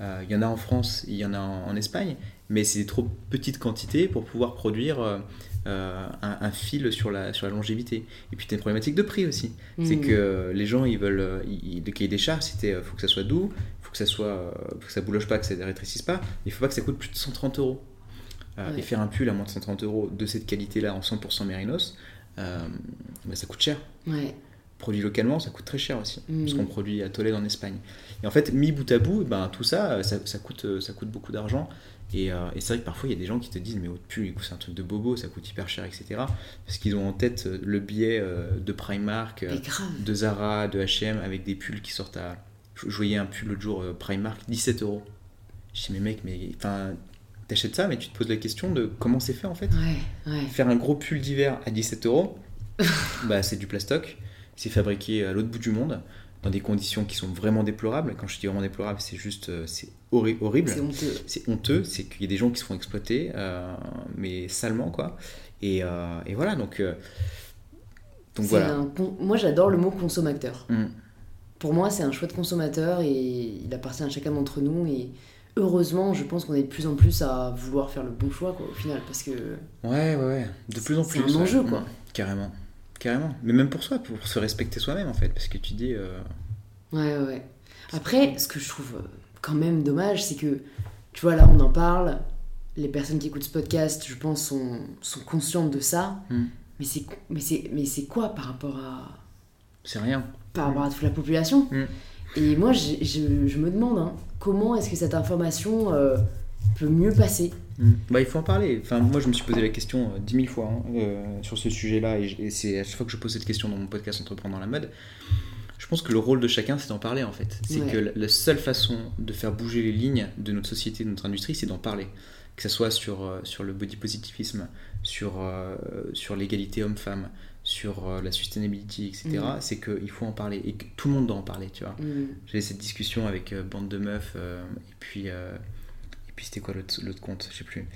Euh, il y en a en France, il y en a en, Espagne, mais c'est des trop petites quantités pour pouvoir produire euh, euh, un, fil sur la, sur la longévité. Et puis, tu as une problématique de prix aussi. C'est mmh. que les gens, ils veulent. le cahier des charges, c'était faut que ça soit doux, faut que ça soit, faut que ça bouloche pas, que ça ne rétrécisse pas, il faut pas que ça coûte plus de 130 euros. Et faire un pull à moins de 130 euros de cette qualité-là en 100% mérinos, bah, ça coûte cher. Ouais produit localement, ça coûte très cher aussi, parce mmh. qu'on produit à Tolède en Espagne. Et en fait, mis bout à bout, ben, tout ça, ça, coûte, ça coûte beaucoup d'argent. Euh, et, c'est vrai que parfois, il y a des gens qui te disent, mais au pull, c'est un truc de bobo, ça coûte hyper cher, etc. Parce qu'ils ont en tête euh, le euh, de Primark, de Zara, de H&M, avec des pulls qui sortent à... Je voyais un pull l'autre jour, Primark, 17 euros. Je dis, mais mec, mais... Enfin, t'achètes ça, mais tu te poses la question de comment c'est fait, en fait. Faire un gros pull d'hiver à 17 euros, bah, c'est du plastoc. C'est fabriqué à l'autre bout du monde dans des conditions qui sont vraiment déplorables. Quand je dis vraiment déplorable, c'est juste euh, c'est horrible. C'est honteux. C'est honteux, c'est qu'il y a des gens qui se font exploiter, euh, mais salement quoi. Et, euh, et voilà, donc, donc voilà. Moi j'adore le mot consommateur. Mm. Pour moi, c'est un choix de consommateur et il appartient à chacun d'entre nous. Et heureusement, je pense qu'on est de plus en plus à vouloir faire le bon choix quoi, au final, parce que. Ouais, ouais, ouais. De plus en plus. C'est un enjeu quoi. Mm. carrément. Carrément. Mais même pour soi, pour se respecter soi-même, en fait. Parce que tu dis. Euh, ouais, ouais. Après, ce que je trouve euh, quand même dommage, c'est que, tu vois, là, on en parle. Les personnes qui écoutent ce podcast, je pense, sont, sont conscientes de ça. Hmm. Mais c'est mais c'est mais c'est quoi par rapport à c'est rien par rapport à toute la population? Hmm. et moi je, je, me demande hein, comment est-ce que cette information euh, peut mieux passer? Bah, il faut en parler. Enfin, moi, je me suis posé la question euh, dix mille fois hein, euh, sur ce sujet-là, et, c'est à chaque fois que je pose cette question dans mon podcast Entreprendre dans la mode. Je pense que le rôle de chacun, c'est d'en parler en fait. C'est que la seule façon de faire bouger les lignes de notre société, de notre industrie, c'est d'en parler. Que ce soit sur, euh, sur le body positivisme, sur, sur l'égalité homme-femme, sur la sustainability, etc. Mm. C'est qu'il faut en parler et que tout le monde doit en parler, tu vois. Mm. J'avais cette discussion avec bande de meufs et puis et puis c'était quoi l'autre compte Je sais plus.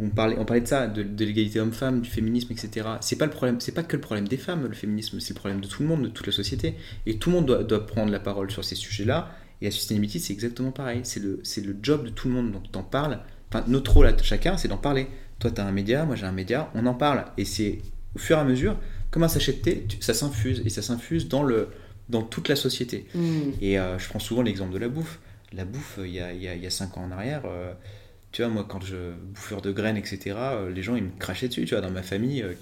On parlait, on parlait de ça, de, l'égalité homme-femme, du féminisme, etc. C'est pas le problème, c'est pas que le problème des femmes, le féminisme, c'est le problème de tout le monde, de toute la société. Et tout le monde doit, doit prendre la parole sur ces sujets-là. Et la sustainability, c'est exactement pareil. C'est le, c'est le job de tout le monde. Donc t'en parles. Enfin, notre rôle à chacun, c'est d'en parler. Toi, tu as un média, moi j'ai un média, on en parle. Et c'est au fur et à mesure, comme un sachet de thé, ça s'infuse. Et ça s'infuse dans, le, dans toute la société. Mmh. Et euh, je prends souvent l'exemple de la bouffe la bouffe, il y a, il y a, cinq ans en arrière, euh, tu vois, moi, quand je bouffeur de graines, etc., euh, les gens, ils me crachaient dessus, tu vois, dans ma famille. Euh,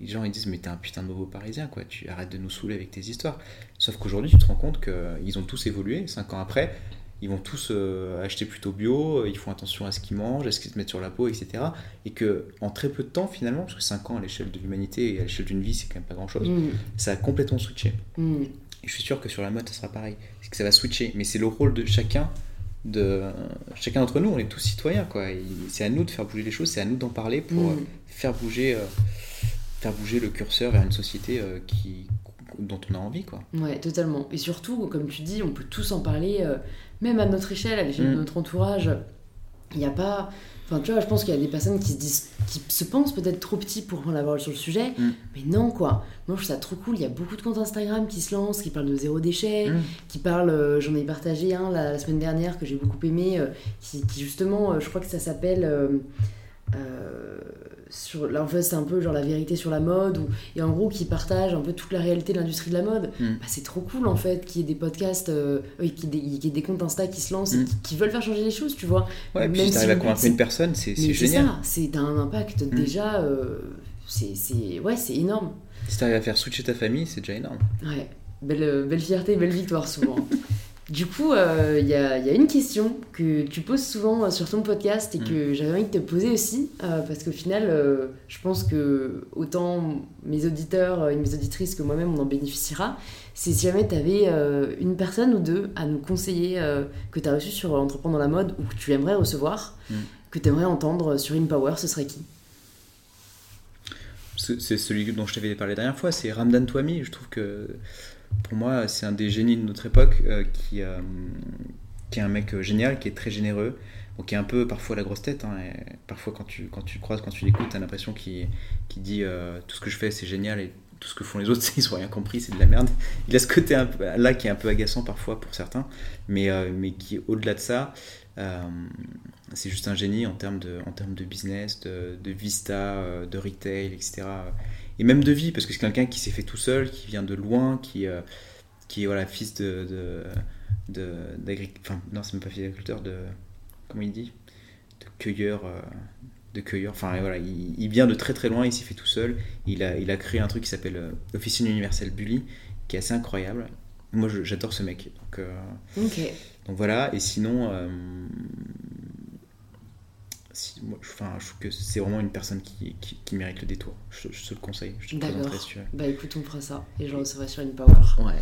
les gens, ils disent, mais t'es un putain de bobo parisien, quoi, tu arrêtes de nous saouler avec tes histoires. Sauf qu'aujourd'hui, tu te rends compte qu'ils ont tous évolué, cinq ans après, ils vont tous euh, acheter plutôt bio, euh, ils font attention à ce qu'ils mangent, à ce qu'ils se mettent sur la peau, etc. Et que en très peu de temps, finalement, parce que 5 ans à l'échelle de l'humanité et à l'échelle d'une vie, c'est quand même pas grand chose, Mm. ça a complètement switché. Mm. Et je suis sûr que sur la mode, ça sera pareil. Que ça va switcher. Mais c'est le rôle de chacun, de chacun d'entre nous. On est tous citoyens, quoi. C'est à nous de faire bouger les choses, c'est à nous d'en parler pour Mm. euh, faire bouger, euh, faire bouger le curseur vers une société euh, qui, dont on a envie, quoi. Ouais, totalement. Et surtout, comme tu dis, on peut tous en parler, euh, même à notre échelle, à l'échelle de Mm. notre entourage. Il n'y a pas. Enfin, tu vois, je pense qu'il y a des personnes qui se, disent, qui se pensent peut-être trop petits pour en avoir sur le sujet, Mm. mais non, quoi. Moi, je trouve ça trop cool. Il y a beaucoup de comptes Instagram qui se lancent, qui parlent de zéro déchet, Mm. qui parlent. euh, J'en ai partagé un la, la semaine dernière que j'ai beaucoup aimé, euh, qui, qui justement, euh, je crois que ça s'appelle. Euh, euh, sur, là en fait c'est un peu genre la vérité sur la mode ou, et en gros qui partage un peu toute la réalité de l'industrie de la mode Mm. bah, c'est trop cool en fait qu'il y ait des podcasts euh, oui, qu'il y, ait des- qu'il y ait des comptes Insta qui se lancent et Mm. qui, qui veulent faire changer les choses tu vois Ouais, puis Même si si t'arrives à convaincre une personne, c'est mais c'est génial. ça c'est t'as un impact Mm. déjà euh, c'est ouais énorme Si t'arrives à faire switcher ta famille, c'est déjà énorme. ouais belle, belle fierté belle victoire souvent Du coup, euh, il y, a, il y a une question que tu poses souvent euh, sur ton podcast et que j'avais envie de te poser aussi, euh, parce qu'au final, euh, je pense que autant mes auditeurs et mes auditrices que moi-même, on en bénéficiera. C'est si jamais tu avais une personne ou deux à nous conseiller que tu as reçu sur Entreprendre dans la mode ou que tu aimerais recevoir, Mm. que tu aimerais entendre sur InPower, ce serait qui? C'est celui dont je t'avais parlé la dernière fois, c'est Ramdan Touami. Je trouve que pour moi, c'est un des génies de notre époque euh, qui, euh, qui est un mec euh, génial, qui est très généreux, qui est un peu parfois la grosse tête. hein, parfois, quand tu, quand tu croises, quand tu l'écoutes, tu as l'impression qu'il dit tout ce que je fais, c'est génial et tout ce que font les autres, ils ont rien compris, c'est de la merde. Il a ce côté là qui est un peu agaçant parfois pour certains, mais, mais qui, au-delà de ça, c'est juste un génie en termes de, en termes de business, de, de vista, euh, de retail, etc. Et même de vie, parce que c'est quelqu'un qui s'est fait tout seul, qui vient de loin, qui, euh, qui est voilà, fils de. de, enfin, non, c'est même pas fils d'agriculteur, de. Comment il dit? De cueilleur. euh, de cueilleur. Enfin, voilà, il, vient de très très loin, il s'est fait tout seul. Il a, il a créé un truc qui s'appelle euh, Officine Universelle Bully, qui est assez incroyable. Moi, j'adore ce mec. Euh, Ok. Donc voilà, et sinon, euh, si- moi, je, enfin, je trouve que c'est vraiment une personne qui, qui, qui mérite le détour. Je, je te le conseille, je te le D'accord. présenterai si tu veux. Bah écoute, on fera ça et je recevrai sur InPower. Ouais.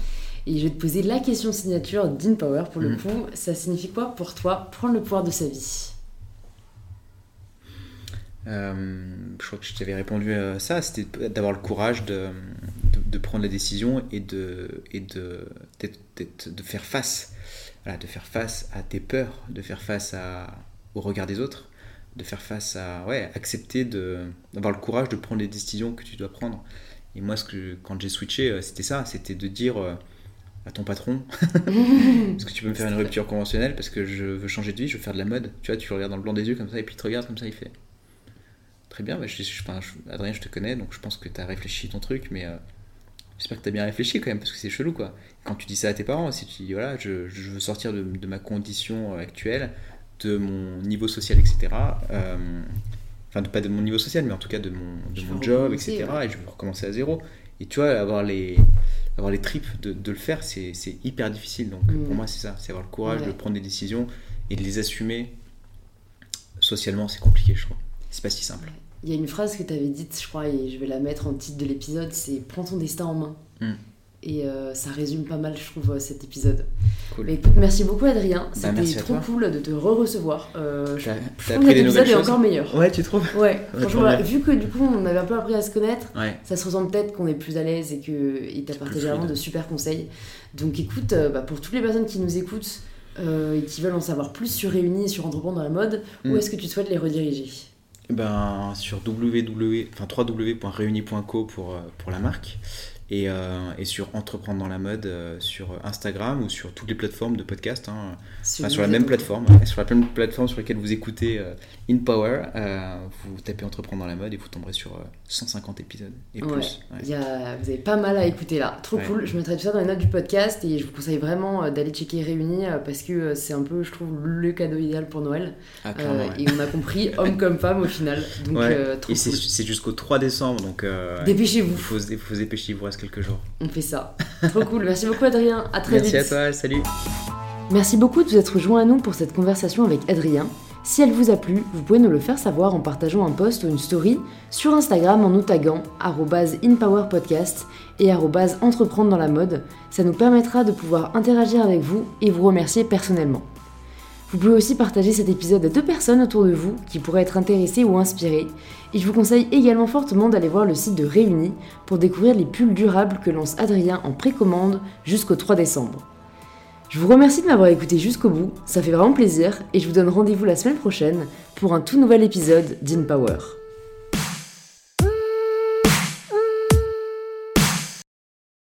Et je vais te poser la question signature d'InPower pour le Mhm. coup. Ça signifie quoi pour toi prendre le pouvoir de sa vie? Euh, je crois que je t'avais répondu à ça, c'était d'avoir le courage de, de, de prendre la décision et de, et de, de faire face, voilà, de faire face à tes peurs, de faire face au regard des autres, de faire face à, ouais, accepter d'avoir le courage de prendre les décisions que tu dois prendre. Et moi, ce que, quand j'ai switché, euh, c'était ça, c'était de dire euh, à ton patron, est-ce que tu peux me faire une rupture conventionnelle parce que je veux changer de vie, je veux faire de la mode. Tu vois, tu regardes dans le blanc des yeux comme ça et puis il te regarde comme ça, il fait. Très bien, je- Adrien, je te connais, donc je pense que tu as réfléchi ton truc, mais euh, j'espère que tu as bien réfléchi quand même, parce que c'est chelou quoi. Quand tu dis ça à tes parents, si tu dis voilà, je, je veux sortir de, de ma condition actuelle, de mon niveau social, etc. euh, Enfin, pas de mon niveau social, mais en tout cas de mon, de mon job, etc. ouais. Et je veux recommencer à zéro. Et tu vois, avoir les, avoir les tripes de, de le faire, c'est hyper difficile. Donc Mm. pour moi, c'est ça, c'est avoir le courage Ouais. de prendre des décisions et de les assumer. Socialement, c'est compliqué, je crois. C'est pas si simple. Il y a une phrase que tu avais dite, je crois, et je vais la mettre en titre de l'épisode, c'est Prends ton destin en main. Mm. Et euh, ça résume pas mal, je trouve, euh, cet épisode. Cool. Mais écoute, merci beaucoup Adrien, c'était Bah, à trop cool de te re-recevoir. Euh, je T'as- je t'as trouve que l'épisode est encore meilleur. Ouais, tu trouves? Ouais, franchement, vu que du coup on avait un peu appris à se connaître, Ouais. ça se ressent peut-être qu'on est plus à l'aise et que il t'a C'est partagé vraiment de super conseils. Donc écoute, euh, bah, pour toutes les personnes qui nous écoutent et qui veulent en savoir plus sur Réunis et sur Entreprendre dans la mode, où Mm. est-ce que tu souhaites les rediriger? Ben, sur www, enfin, www.reuni.co pour, euh, pour la marque et, euh, et sur Entreprendre dans la mode euh, sur Instagram ou sur toutes les plateformes de podcast. hein. Enfin, sur la même plateforme, sur la même plateforme sur laquelle vous écoutez euh, InPower, euh, vous tapez Entreprendre dans la mode et vous tomberez sur euh, 150 épisodes et Ouais. plus. ouais. Il y a- vous avez pas mal à écouter là, trop Ouais. cool. Je mettrai tout ça dans les notes du podcast et je vous conseille vraiment d'aller checker Réunis parce que c'est un peu, je trouve, le cadeau idéal pour Noël. Ah. Et on a compris, homme comme femme au final. Donc trop Et c'est cool. c'est jusqu'au 3 décembre, donc il Dépêchez-vous, faut, se- faut se dépêcher, il vous reste quelques jours. on fait ça. Trop cool. Merci beaucoup Adrien, à très Merci vite. à toi, salut Merci beaucoup de vous être joint à nous pour cette conversation avec Adrien. Si elle vous a plu, vous pouvez nous le faire savoir en partageant un post ou une story sur Instagram en nous taguant @inpowerpodcast et entreprendre dans la mode. Ça nous permettra de pouvoir interagir avec vous et vous remercier personnellement. Vous pouvez aussi partager cet épisode à deux personnes autour de vous qui pourraient être intéressées ou inspirées. Et je vous conseille également fortement d'aller voir le site de Réunis pour découvrir les pulls durables que lance Adrien en précommande jusqu'au 3 décembre. Je vous remercie de m'avoir écouté jusqu'au bout, ça fait vraiment plaisir et je vous donne rendez-vous la semaine prochaine pour un tout nouvel épisode d'InPower.